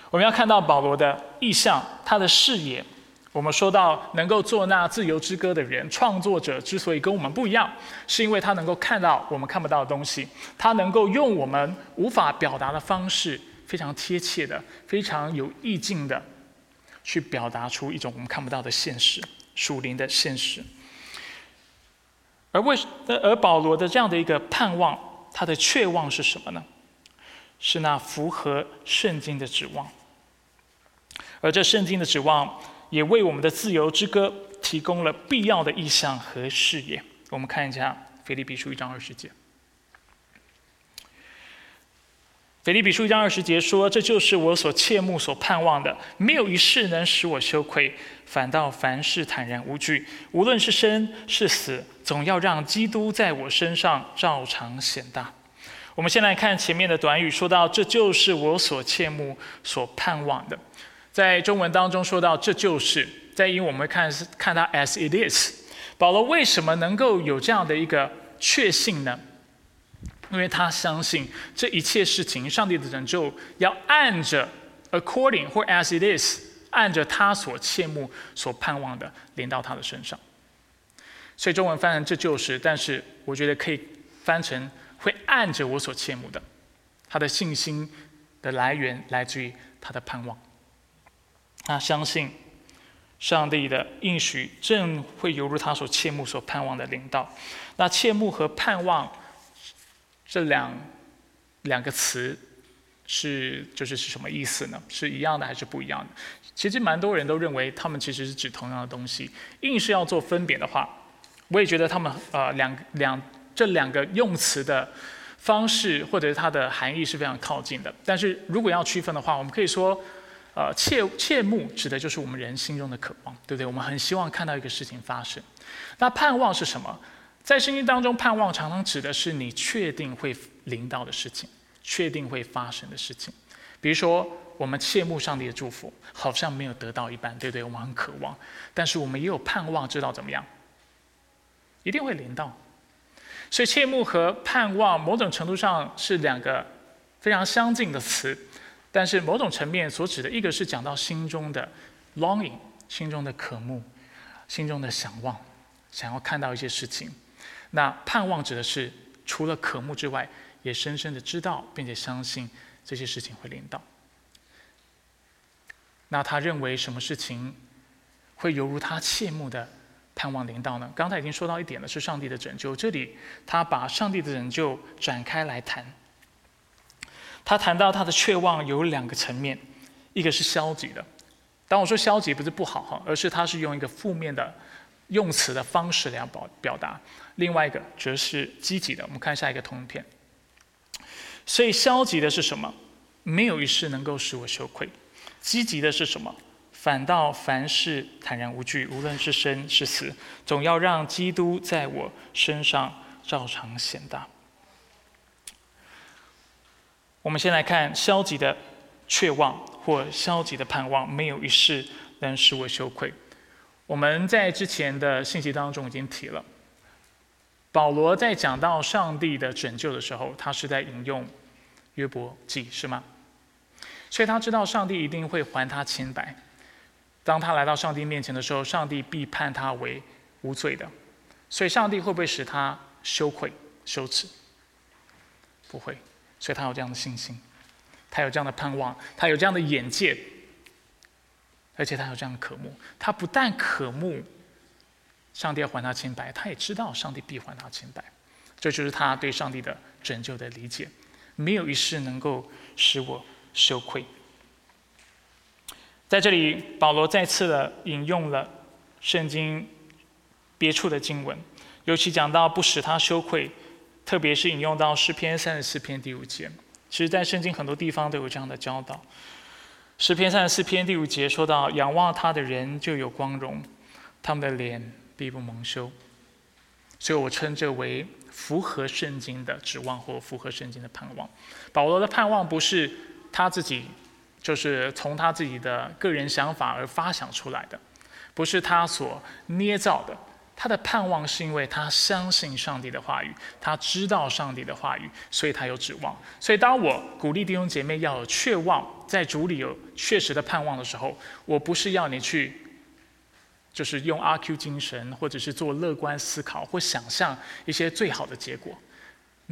我们要看到保罗的意向，他的视野。我们说到能够做那自由之歌的人，创作者之所以跟我们不一样，是因为他能够看到我们看不到的东西，他能够用我们无法表达的方式，非常贴切的、非常有意境的，去表达出一种我们看不到的现实，属灵的现实。而为而保罗的这样的一个盼望，他的确望是什么呢？是那符合圣经的指望。而这圣经的指望，也为我们的自由之歌提供了必要的意向和视野。我们看一下腓立比书一章二十节。腓立比书一章二十节说：“这就是我所切慕、所盼望的，没有一事能使我羞愧，反倒凡事坦然无惧。无论是生是死，总要让基督在我身上照常显大。”我们先来看前面的短语，说到：“这就是我所切慕、所盼望的。”在中文当中说到：“这就是”，在英文我们看看它 “as it is”。保罗为什么能够有这样的一个确信呢？因为他相信这一切事情，上帝的拯救要按着 according 或 as it is，按着他所切慕、所盼望的连到他的身上。所以中文翻成这就是，但是我觉得可以翻成会按着我所切慕的。他的信心的来源来自于他的盼望。他相信上帝的应许正会犹如他所切慕、所盼望的领导。那切慕和盼望。这两两个词是就是是什么意思呢？是一样的还是不一样的？其实蛮多人都认为他们其实是指同样的东西。硬是要做分别的话，我也觉得他们呃两两这两个用词的方式或者它的含义是非常靠近的。但是如果要区分的话，我们可以说，呃，切切慕指的就是我们人心中的渴望，对不对？我们很希望看到一个事情发生。那盼望是什么？在圣经当中，盼望常常指的是你确定会临到的事情，确定会发生的事情。比如说，我们切慕上帝的祝福，好像没有得到一般，对不对？我们很渴望，但是我们也有盼望，知道怎么样，一定会临到。所以，切慕和盼望某种程度上是两个非常相近的词，但是某种层面所指的一个是讲到心中的 longing，心中的渴慕，心中的想望，想要看到一些事情。那盼望指的是除了渴慕之外，也深深的知道并且相信这些事情会临到。那他认为什么事情会犹如他切慕的盼望临到呢？刚才已经说到一点了，是上帝的拯救。这里他把上帝的拯救展开来谈。他谈到他的确望有两个层面，一个是消极的。当我说消极不是不好哈，而是他是用一个负面的用词的方式来表表达。另外一个则是积极的，我们看下一个通片。所以消极的是什么？没有一事能够使我羞愧。积极的是什么？反倒凡事坦然无惧，无论是生是死，总要让基督在我身上照常显大。我们先来看消极的确望或消极的盼望，没有一事能使我羞愧。我们在之前的信息当中已经提了。保罗在讲到上帝的拯救的时候，他是在引用约伯记，是吗？所以他知道上帝一定会还他清白。当他来到上帝面前的时候，上帝必判他为无罪的。所以上帝会不会使他羞愧、羞耻？不会。所以他有这样的信心，他有这样的盼望，他有这样的眼界，而且他有这样的渴慕。他不但渴慕。上帝要还他清白，他也知道上帝必还他清白，这就是他对上帝的拯救的理解。没有一事能够使我羞愧。在这里，保罗再次的引用了圣经别处的经文，尤其讲到不使他羞愧，特别是引用到诗篇三十四篇第五节。其实，在圣经很多地方都有这样的教导。诗篇三十四篇第五节说到：“仰望他的人就有光荣，他们的脸。”必不蒙羞，所以我称这为符合圣经的指望或符合圣经的盼望。保罗的盼望不是他自己，就是从他自己的个人想法而发想出来的，不是他所捏造的。他的盼望是因为他相信上帝的话语，他知道上帝的话语，所以他有指望。所以当我鼓励弟兄姐妹要有确望，在主里有确实的盼望的时候，我不是要你去。就是用阿 Q 精神，或者是做乐观思考，或想象一些最好的结果。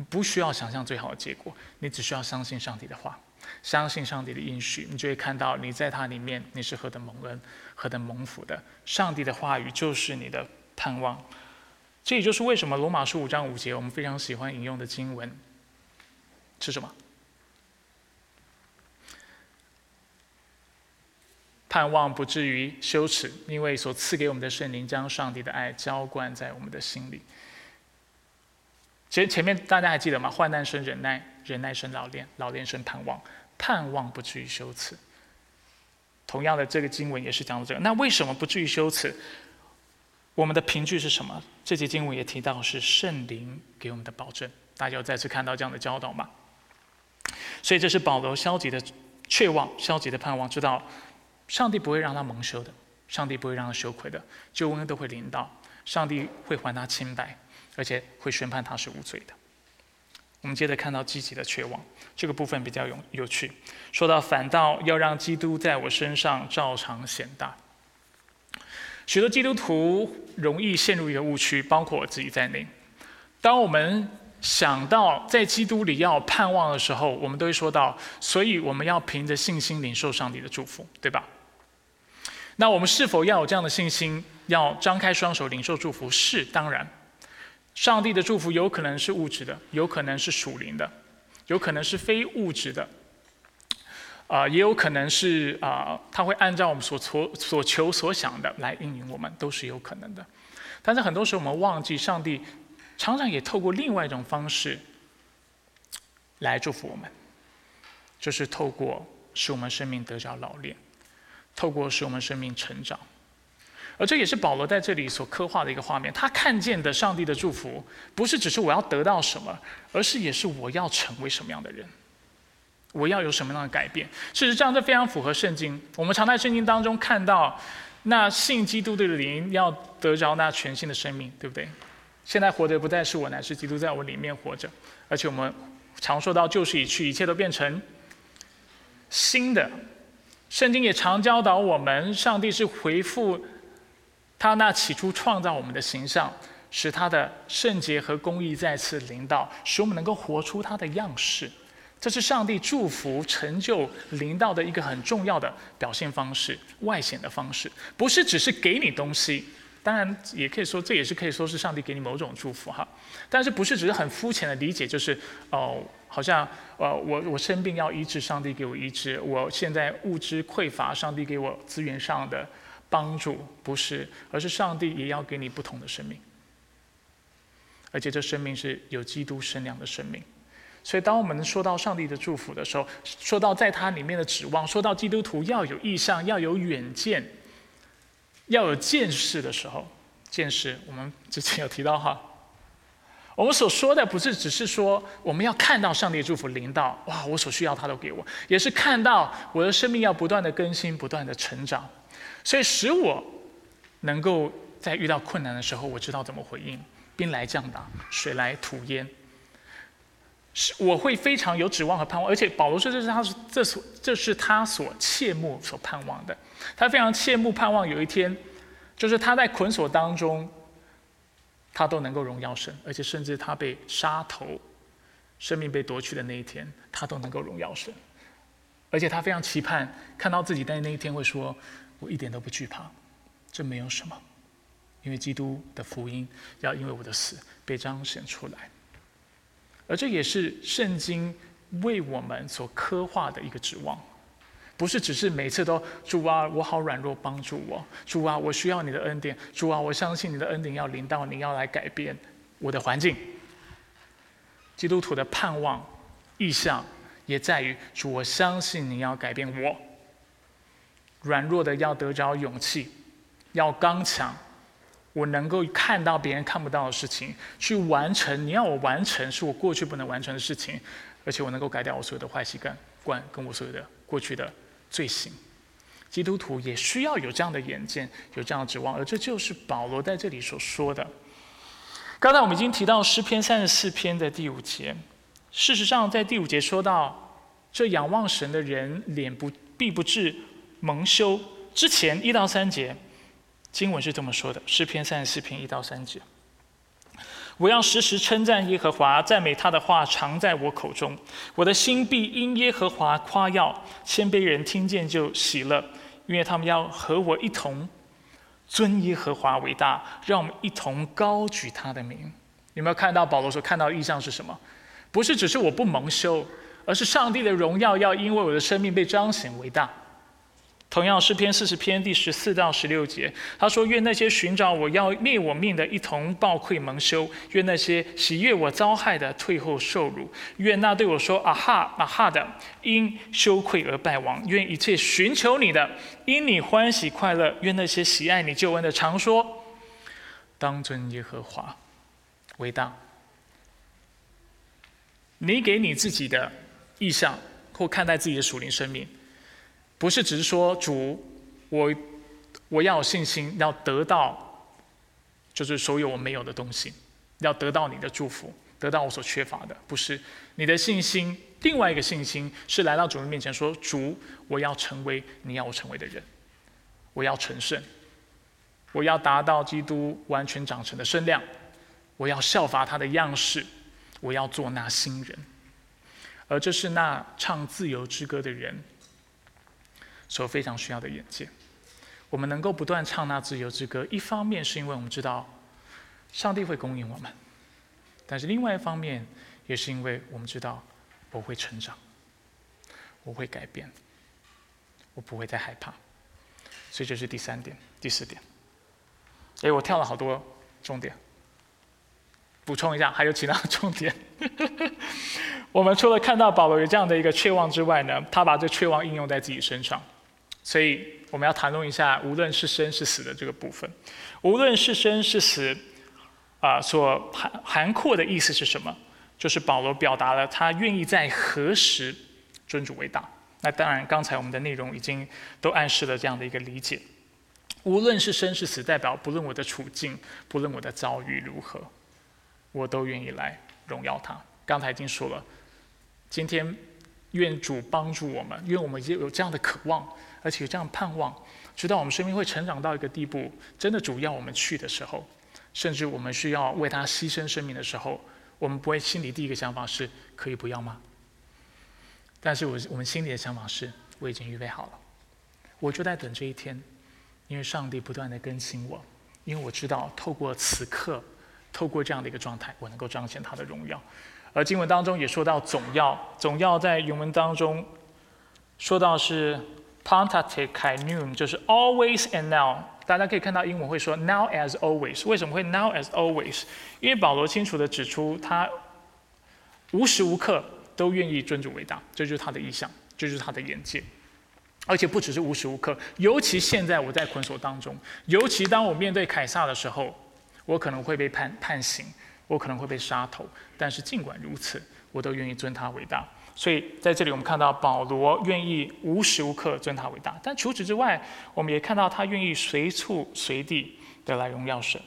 不需要想象最好的结果，你只需要相信上帝的话，相信上帝的应许，你就会看到你在他里面你是何等蒙恩、何等蒙福的。上帝的话语就是你的盼望。这也就是为什么罗马书五章五节我们非常喜欢引用的经文是什么？盼望不至于羞耻，因为所赐给我们的圣灵将上帝的爱浇灌在我们的心里。其实前面大家还记得吗？患难生忍耐，忍耐生老练，老练生盼望，盼望不至于羞耻。同样的，这个经文也是讲到这个。那为什么不至于羞耻？我们的凭据是什么？这节经文也提到是圣灵给我们的保证。大家有再次看到这样的教导吗？所以这是保罗消极的确望，消极的盼望，知道。上帝不会让他蒙羞的，上帝不会让他羞愧的，救恩都会临到，上帝会还他清白，而且会宣判他是无罪的。我们接着看到积极的绝望，这个部分比较有有趣。说到反倒要让基督在我身上照常显大。许多基督徒容易陷入一个误区，包括我自己在内。当我们想到在基督里要盼望的时候，我们都会说到，所以我们要凭着信心领受上帝的祝福，对吧？那我们是否要有这样的信心，要张开双手领受祝福？是，当然，上帝的祝福有可能是物质的，有可能是属灵的，有可能是非物质的，啊，也有可能是啊，他会按照我们所求所求所想的来应允我们，都是有可能的。但是很多时候我们忘记，上帝常常也透过另外一种方式来祝福我们，就是透过使我们生命得着老练，透过使我们生命成长。而这也是保罗在这里所刻画的一个画面。他看见的上帝的祝福，不是只是我要得到什么，而是也是我要成为什么样的人，我要有什么样的改变。事实上，这非常符合圣经。我们常在圣经当中看到，那信基督的灵要得着那全新的生命，对不对？现在活着不再是我，乃是基督在我里面活着。而且我们常说到旧事已去，一切都变成新的。圣经也常教导我们，上帝是回复。他那起初创造我们的形象，使他的圣洁和公义再次临到，使我们能够活出他的样式。这是上帝祝福、成就、临到的一个很重要的表现方式、外显的方式，不是只是给你东西。当然，也可以说这也是可以说是上帝给你某种祝福哈。但是不是只是很肤浅的理解，就是哦，好像呃我我生病要医治，上帝给我医治；我现在物质匮乏，上帝给我资源上的。帮助不是，而是上帝也要给你不同的生命，而且这生命是有基督生量的生命。所以，当我们说到上帝的祝福的时候，说到在他里面的指望，说到基督徒要有意向、要有远见、要有见识的时候，见识我们之前有提到哈，我们所说的不是只是说我们要看到上帝祝福临到，哇，我所需要他都给我，也是看到我的生命要不断的更新、不断的成长。所以使我能够在遇到困难的时候，我知道怎么回应。兵来将挡，水来土掩，是我会非常有指望和盼望。而且保罗说，这是他这所这是他所切慕所盼望的。他非常切慕盼望有一天，就是他在捆锁当中，他都能够荣耀神，而且甚至他被杀头，生命被夺去的那一天，他都能够荣耀神。而且他非常期盼看到自己在那一天会说。我一点都不惧怕，这没有什么，因为基督的福音要因为我的死被彰显出来，而这也是圣经为我们所刻画的一个指望，不是只是每次都主啊，我好软弱，帮助我，主啊，我需要你的恩典，主啊，我相信你的恩典要临到，你要来改变我的环境。基督徒的盼望意向也在于主，我相信你要改变我。软弱的要得着勇气，要刚强。我能够看到别人看不到的事情，去完成。你要我完成，是我过去不能完成的事情，而且我能够改掉我所有的坏习惯，惯跟我所有的过去的罪行。基督徒也需要有这样的眼见，有这样的指望，而这就是保罗在这里所说的。刚才我们已经提到诗篇三十四篇的第五节，事实上在第五节说到，这仰望神的人脸不必不至。蒙羞之前一到三节，经文是这么说的：诗篇三十四篇一到三节，我要时时称赞耶和华，赞美他的话常在我口中。我的心必因耶和华夸耀，谦卑人听见就喜乐，因为他们要和我一同尊耶和华为大，让我们一同高举他的名。有没有看到保罗所看到的意象是什么？不是只是我不蒙羞，而是上帝的荣耀要因为我的生命被彰显为大。同样诗篇四十篇第十四到十六节，他说：“愿那些寻找我要灭我命的，一同暴愧蒙羞；愿那些喜悦我遭害的，退后受辱；愿那对我说啊哈啊哈的，因羞愧而败亡；愿一切寻求你的，因你欢喜快乐；愿那些喜爱你救恩的，常说：当尊耶和华为大。你给你自己的意向，或看待自己的属灵生命。”不是只是说主，我我要有信心，要得到，就是所有我没有的东西，要得到你的祝福，得到我所缺乏的。不是你的信心，另外一个信心是来到主人面前说：主，我要成为你要我成为的人，我要成圣，我要达到基督完全长成的身量，我要效法他的样式，我要做那新人。而这是那唱自由之歌的人。所非常需要的眼界，我们能够不断唱那自由之歌，一方面是因为我们知道上帝会供应我们，但是另外一方面也是因为我们知道我会成长，我会改变，我不会再害怕。所以这是第三点，第四点。哎，我跳了好多重点，补充一下，还有其他的重点。我们除了看到保罗有这样的一个确望之外呢，他把这确望应用在自己身上。所以我们要谈论一下，无论是生是死的这个部分。无论是生是死，啊，所涵涵括的意思是什么？就是保罗表达了他愿意在何时尊主为大。那当然，刚才我们的内容已经都暗示了这样的一个理解。无论是生是死，代表不论我的处境，不论我的遭遇如何，我都愿意来荣耀他。刚才已经说了，今天愿主帮助我们，愿我们也有这样的渴望，而且这样盼望，直到我们生命会成长到一个地步，真的主要我们去的时候，甚至我们需要为他牺牲生命的时候，我们不会心里第一个想法是可以不要吗？但是我我们心里的想法是我已经预备好了，我就在等这一天。因为上帝不断的更新我，因为我知道透过此刻，透过这样的一个状态，我能够彰显他的荣耀。而经文当中也说到总要，总要在原文当中说到是 pantate kai noon，就是 always and now。大家可以看到英文会说 now as always。为什么会 now as always？因为保罗清楚的指出，他无时无刻都愿意尊主为大，这就是他的意向，这就是他的眼界。而且不只是无时无刻，尤其现在我在捆锁当中，尤其当我面对凯撒的时候，我可能会被判判刑，我可能会被杀头。但是尽管如此，我都愿意尊他为大。所以在这里我们看到保罗愿意无时无刻尊他为大。但除此之外，我们也看到他愿意随处随地的来荣耀神。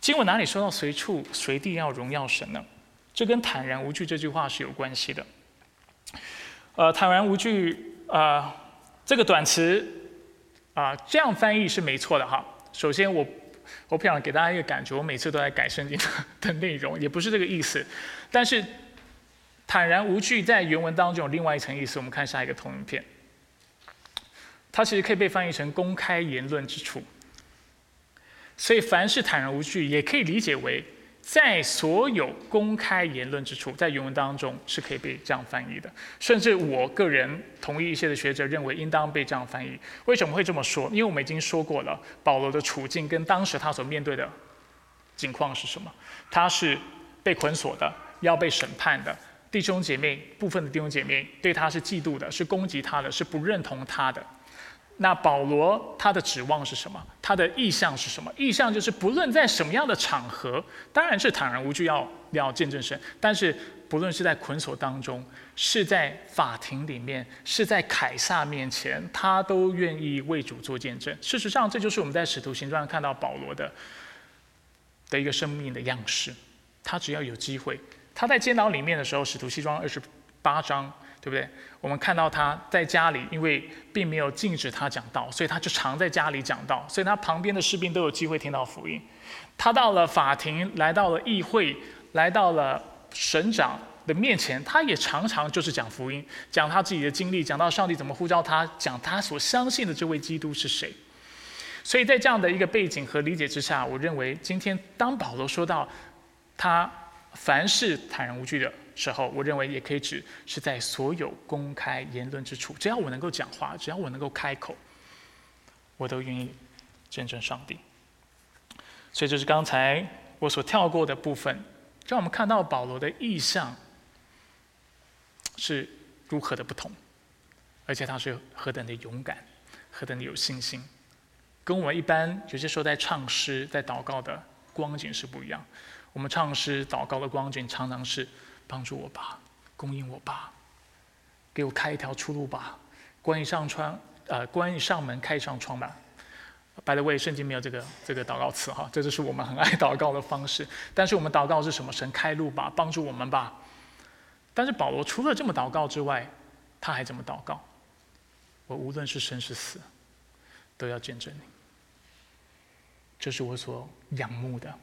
经文哪里说到随处随地要荣耀神呢？这跟坦然无惧这句话是有关系的。呃，坦然无惧啊。这个短词啊，这样翻译是没错的哈。首先，我我不想给大家一个感觉，我每次都在改圣经的 内容，也不是这个意思。但是，坦然无惧在原文当中有另外一层意思。我们看下一个投影片，它其实可以被翻译成公开言论之处。所以，凡是坦然无惧，也可以理解为。在所有公开言论之处，在原文当中是可以被这样翻译的。甚至我个人同意一些的学者认为，应当被这样翻译。为什么会这么说？因为我们已经说过了，保罗的处境跟当时他所面对的境况是什么？他是被捆锁的，要被审判的。弟兄姐妹，部分的弟兄姐妹对他是嫉妒的，是攻击他的，是不认同他的。那保罗他的指望是什么？他的意向是什么？意向就是不论在什么样的场合，当然是坦然无惧要要见证神。但是不论是在捆锁当中，是在法庭里面，是在凯撒面前，他都愿意为主做见证。事实上，这就是我们在使徒行传看到保罗的的一个生命的样式。他只要有机会，他在监牢里面的时候，使徒行传二十八章。对不对？我们看到他在家里，因为并没有禁止他讲道，所以他就常在家里讲道，所以他旁边的士兵都有机会听到福音。他到了法庭，来到了议会，来到了省长的面前，他也常常就是讲福音，讲他自己的经历，讲到上帝怎么呼召他，讲他所相信的这位基督是谁。所以在这样的一个背景和理解之下，我认为今天当保罗说到他凡是坦然无惧的。时候，我认为也可以指是在所有公开言论之处，只要我能够讲话，只要我能够开口，我都愿意见证上帝。所以这是刚才我所跳过的部分，让我们看到保罗的意向是如何的不同，而且他是何等的勇敢，何等的有信心，跟我们一般有些时候在唱诗、在祷告的光景是不一样。我们唱诗、祷告的光景常常是。帮助我吧，供应我吧，给我开一条出路吧，关一扇窗，呃，关一扇门，开一扇窗吧。By the way，圣经没有这个这个祷告词哈，这就是我们很爱祷告的方式。但是我们祷告是什么？神开路吧，帮助我们吧。但是保罗除了这么祷告之外，他还怎么祷告？我无论是生是死，都要见证你。这是我所仰慕的，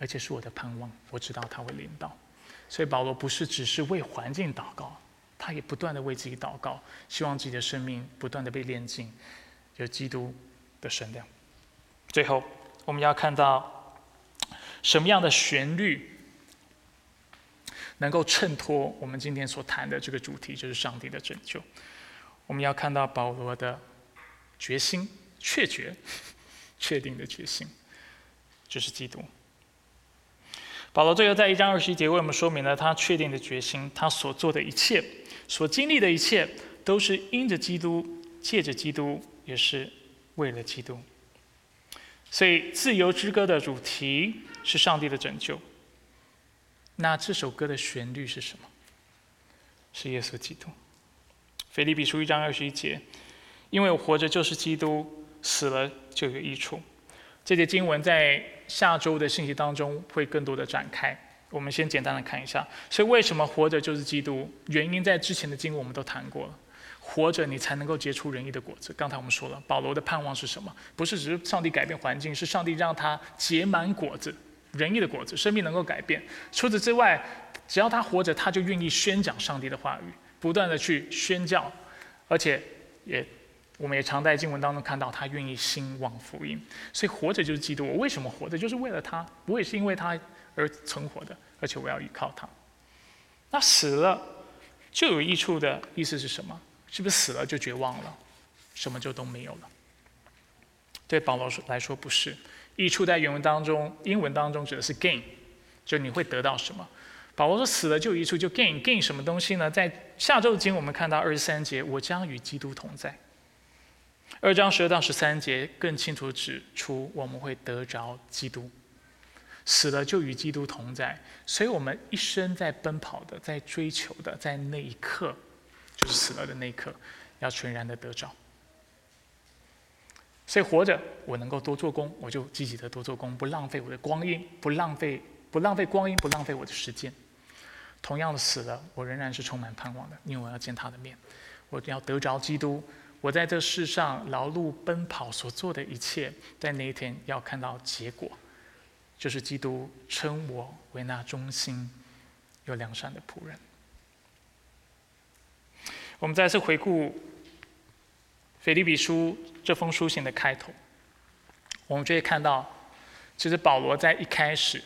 而且是我的盼望。我知道他会领导。所以保罗不是只是为环境祷告，他也不断的为自己祷告，希望自己的生命不断的被炼净，有基督的神量。最后，我们要看到什么样的旋律，能够衬托我们今天所谈的这个主题，就是上帝的拯救。我们要看到保罗的决心、确决、确定的决心，就是基督。保罗最后在一章二十一节为我们说明了他确定的决心，他所做的一切、所经历的一切，都是因着基督、借着基督，也是为了基督。所以，自由之歌的主题是上帝的拯救。那这首歌的旋律是什么？是耶稣基督。腓立比书一章二十一节，因为我活着就是基督，死了就有益处。这节经文在下周的信息当中会更多的展开。我们先简单的看一下。所以为什么活着就是基督？原因在之前的经文我们都谈过了。活着你才能够结出仁义的果子。刚才我们说了，保罗的盼望是什么？不是只是上帝改变环境，是上帝让他结满果子，仁义的果子，生命能够改变。除此之外，只要他活着，他就愿意宣讲上帝的话语，不断的去宣教，而且也。我们也常在经文当中看到他愿意兴旺福音，所以活着就是基督。我为什么活着？就是为了他。我也是因为他而存活的，而且我要依靠他。那死了就有益处的意思是什么？是不是死了就绝望了，什么就都没有了？对保罗说来说不是。益处在原文当中，英文当中指的是 gain，就你会得到什么？保罗说死了就有益处，就 gain gain 什么东西呢？在下周经我们看到二十三节，我将与基督同在。二章十二到十三节更清楚指出，我们会得着基督，死了就与基督同在。所以，我们一生在奔跑的，在追求的，在那一刻，就是死了的那一刻，要全然的得着。所以，活着我能够多做工，我就积极的多做工，不浪费我的光阴，不浪费不浪费光阴，不浪费我的时间。同样的，死了我仍然是充满盼望的，因为我要见他的面，我要得着基督。我在这世上劳碌奔跑所做的一切，在那一天要看到结果，就是基督称我为那忠心又良善的仆人。我们再次回顾腓立比书这封书信的开头，我们就会看到，其实保罗在一开始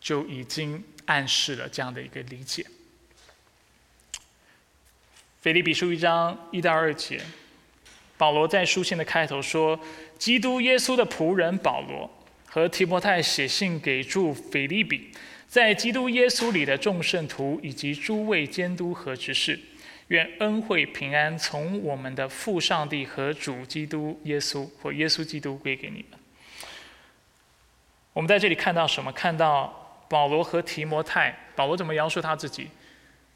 就已经暗示了这样的一个理解。腓立比书一章一到二节。保罗在书信的开头说：“基督耶稣的仆人保罗和提摩太写信给住腓利比，在基督耶稣里的众圣徒以及诸位监督和执事，愿恩惠平安从我们的父上帝和主基督耶稣或耶稣基督归给你们。”我们在这里看到什么？看到保罗和提摩太。保罗怎么描述他自己？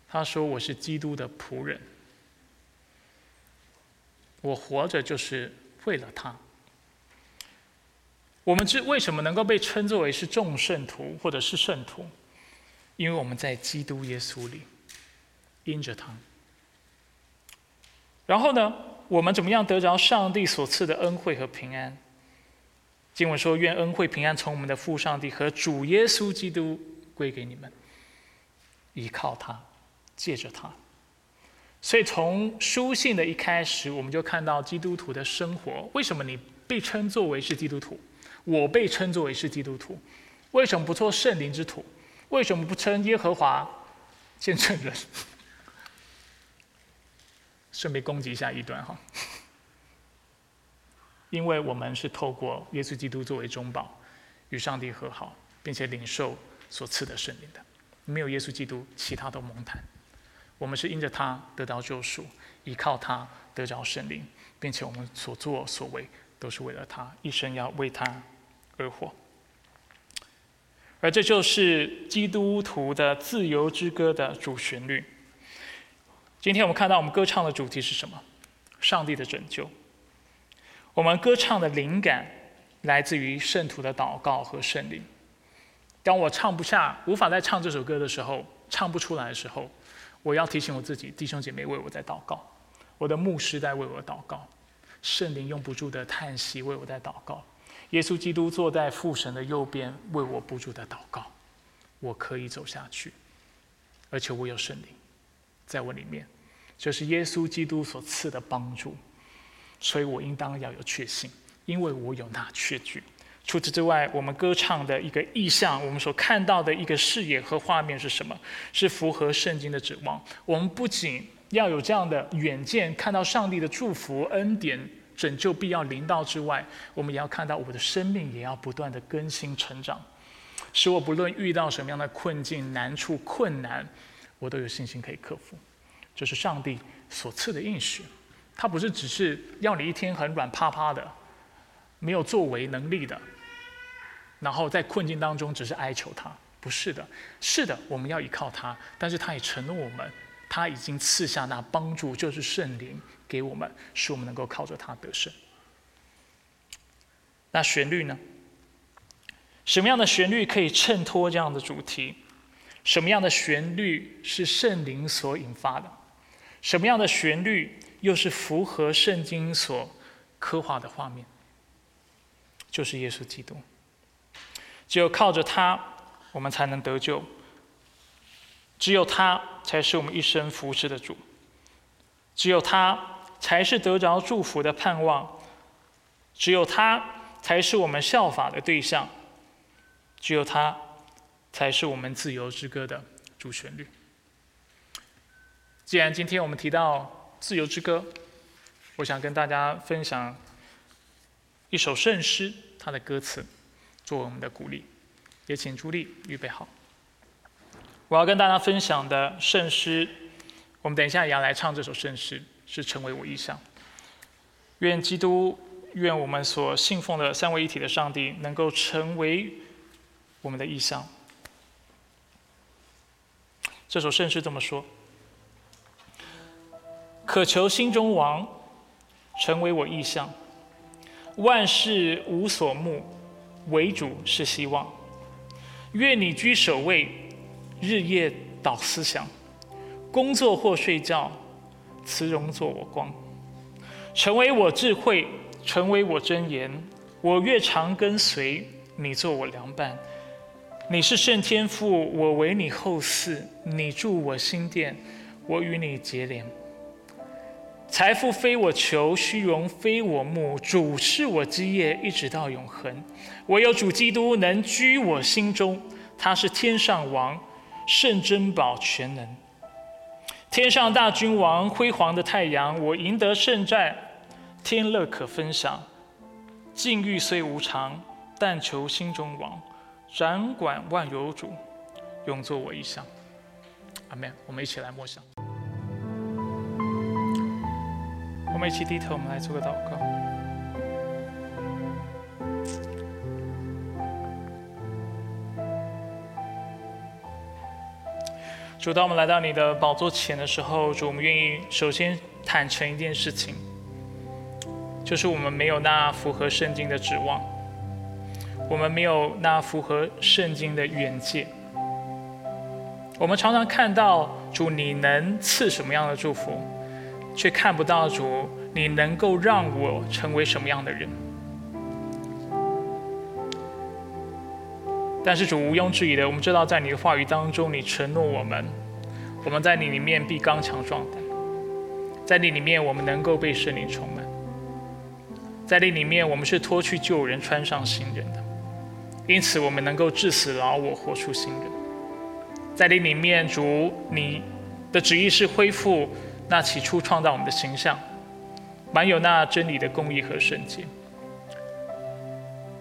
他说：“我是基督的仆人。”我活着就是为了他。我们之为什么能够被称作为是众圣徒或者是圣徒？因为我们在基督耶稣里，因着他。然后呢，我们怎么样得着上帝所赐的恩惠和平安？经文说：“愿恩惠平安从我们的父上帝和主耶稣基督归给你们。”依靠他，借着他。所以，从书信的一开始，我们就看到基督徒的生活。为什么你被称作为是基督徒？我被称作为是基督徒，为什么不做圣灵之徒？为什么不称耶和华见证人？顺便攻击一下一段哈，因为我们是透过耶稣基督作为中保，与上帝和好，并且领受所赐的圣灵的。没有耶稣基督，其他都蒙谈。我们是因着他得到救赎，依靠他得着圣灵，并且我们所作所为都是为了他，一生要为他而活。而这就是基督徒的自由之歌的主旋律。今天我们看到我们歌唱的主题是什么？上帝的拯救。我们歌唱的灵感来自于圣徒的祷告和圣灵。当我唱不下、无法再唱这首歌的时候，唱不出来的时候。我要提醒我自己，弟兄姐妹为我在祷告，我的牧师在为我祷告，圣灵用不住的叹息为我在祷告，耶稣基督坐在父神的右边为我不住的祷告，我可以走下去，而且我有圣灵在我里面，这是耶稣基督所赐的帮助，所以我应当要有确信，因为我有那确据，除此之外，我们歌唱的一个意象，我们所看到的一个视野和画面是什么？是符合圣经的指望。我们不仅要有这样的远见，看到上帝的祝福、恩典、拯救必要临到之外，我们也要看到我的生命也要不断的更新成长，使我不论遇到什么样的困境、难处、困难，我都有信心可以克服。这是上帝所赐的应许，他不是只是要你一天很软趴趴的，没有作为能力的。然后在困境当中，只是哀求他，不是的，是的，我们要依靠他，但是他也承诺我们，他已经赐下那帮助，就是圣灵给我们，使我们能够靠着他得胜。那旋律呢？什么样的旋律可以衬托这样的主题？什么样的旋律是圣灵所引发的？什么样的旋律又是符合圣经所刻画的画面？就是耶稣基督。只有靠着他，我们才能得救。只有他才是我们一生服侍的主。只有他才是得着祝福的盼望。只有他才是我们效法的对象。只有他才是我们自由之歌的主旋律。既然今天我们提到自由之歌，我想跟大家分享一首圣诗，它的歌词。做我们的鼓励，也请朱莉预备好。我要跟大家分享的圣诗，我们等一下也要来唱这首圣诗，是成为我意象。愿基督，愿我们所信奉的三位一体的上帝，能够成为我们的意象。这首圣诗这么说：渴求心中王，成为我意象，万事无所慕。为主是希望，愿你居首位，日夜导思想，工作或睡觉，慈容做我光，成为我智慧，成为我真言。我越常跟随你，做我良伴。你是圣天父，我为你后嗣。你住我心殿，我与你结连。财富非我求，虚荣非我慕，主是我基业，一直到永恒。唯有主基督能居我心中，他是天上王，圣珍宝全能，天上大君王，辉煌的太阳。我赢得胜战，天乐可分享。境遇虽无常，但求心中王，掌管万有主，永作我一想。阿门。我们一起来默想。我们一起低头，我们来做个祷告。主，当我们来到你的宝座前的时候，主，我们愿意首先坦诚一件事情，就是我们没有那符合圣经的指望，我们没有那符合圣经的远见。我们常常看到主，你能赐什么样的祝福？却看不到主，你能够让我成为什么样的人？但是主毋庸置疑的，我们知道在你的话语当中，你承诺我们，我们在你里面必刚强壮胆，在你里面我们能够被圣灵充满，在你里面我们是脱去旧人，穿上新人的，因此我们能够致死老我，活出新人。在你里面，主你的旨意是恢复。那起初创造我们的形象，满有那真理的公义和圣洁。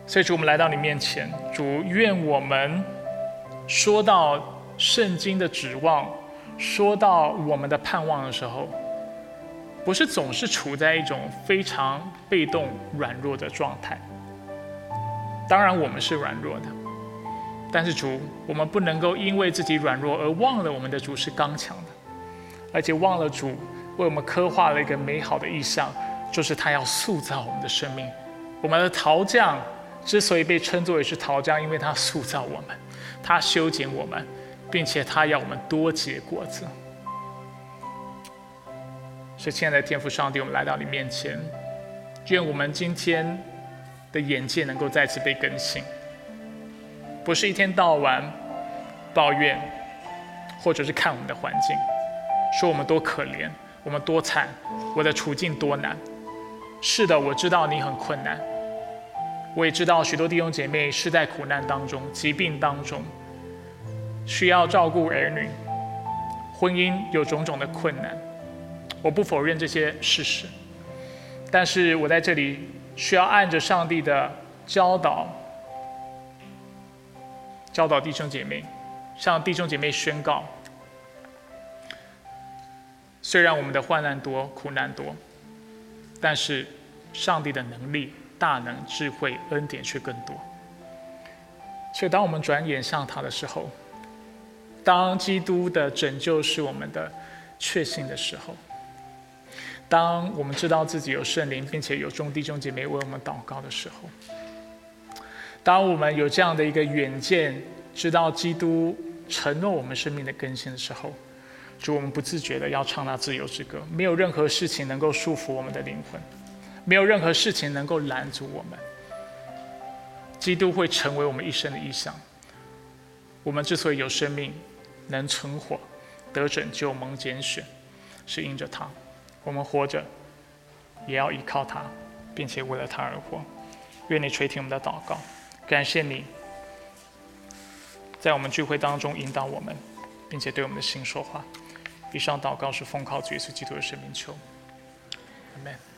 所以主，我们来到你面前，主愿我们说到圣经的指望，说到我们的盼望的时候，不是总是处在一种非常被动、软弱的状态。当然，我们是软弱的，但是主，我们不能够因为自己软弱而忘了我们的主是刚强的。而且忘了主为我们刻画了一个美好的意象，就是他要塑造我们的生命。我们的陶匠之所以被称作为是陶匠，因为他塑造我们，他修剪我们，并且他要我们多结果子。所以，亲爱的天父上帝，我们来到你面前，愿我们今天的眼界能够再次被更新，不是一天到晚抱怨，或者是看我们的环境。说我们多可怜，我们多惨，我的处境多难。是的，我知道你很困难，我也知道许多弟兄姐妹是在苦难当中、疾病当中，需要照顾儿女，婚姻有种种的困难。我不否认这些事实，但是我在这里需要按着上帝的教导，教导弟兄姐妹，向弟兄姐妹宣告：虽然我们的患难多、苦难多，但是上帝的能力。大能、智慧、恩典却更多。所以，当我们转眼向他的时候，当基督的拯救是我们的确信的时候，当我们知道自己有圣灵，并且有众弟兄姐妹为我们祷告的时候，当我们有这样的一个远见，知道基督承诺我们生命的更新的时候，主，我们不自觉的要唱那自由之歌。没有任何事情能够束缚我们的灵魂。没有任何事情能够拦阻我们。基督会成为我们一生的意象。我们之所以有生命，能存活、得拯救、蒙拣选，是因着他。我们活着，也要依靠他，并且为了他而活。愿你垂听我们的祷告，感谢你，在我们聚会当中引导我们，并且对我们的心说话。以上祷告是奉靠主耶稣基督的生命求。阿门。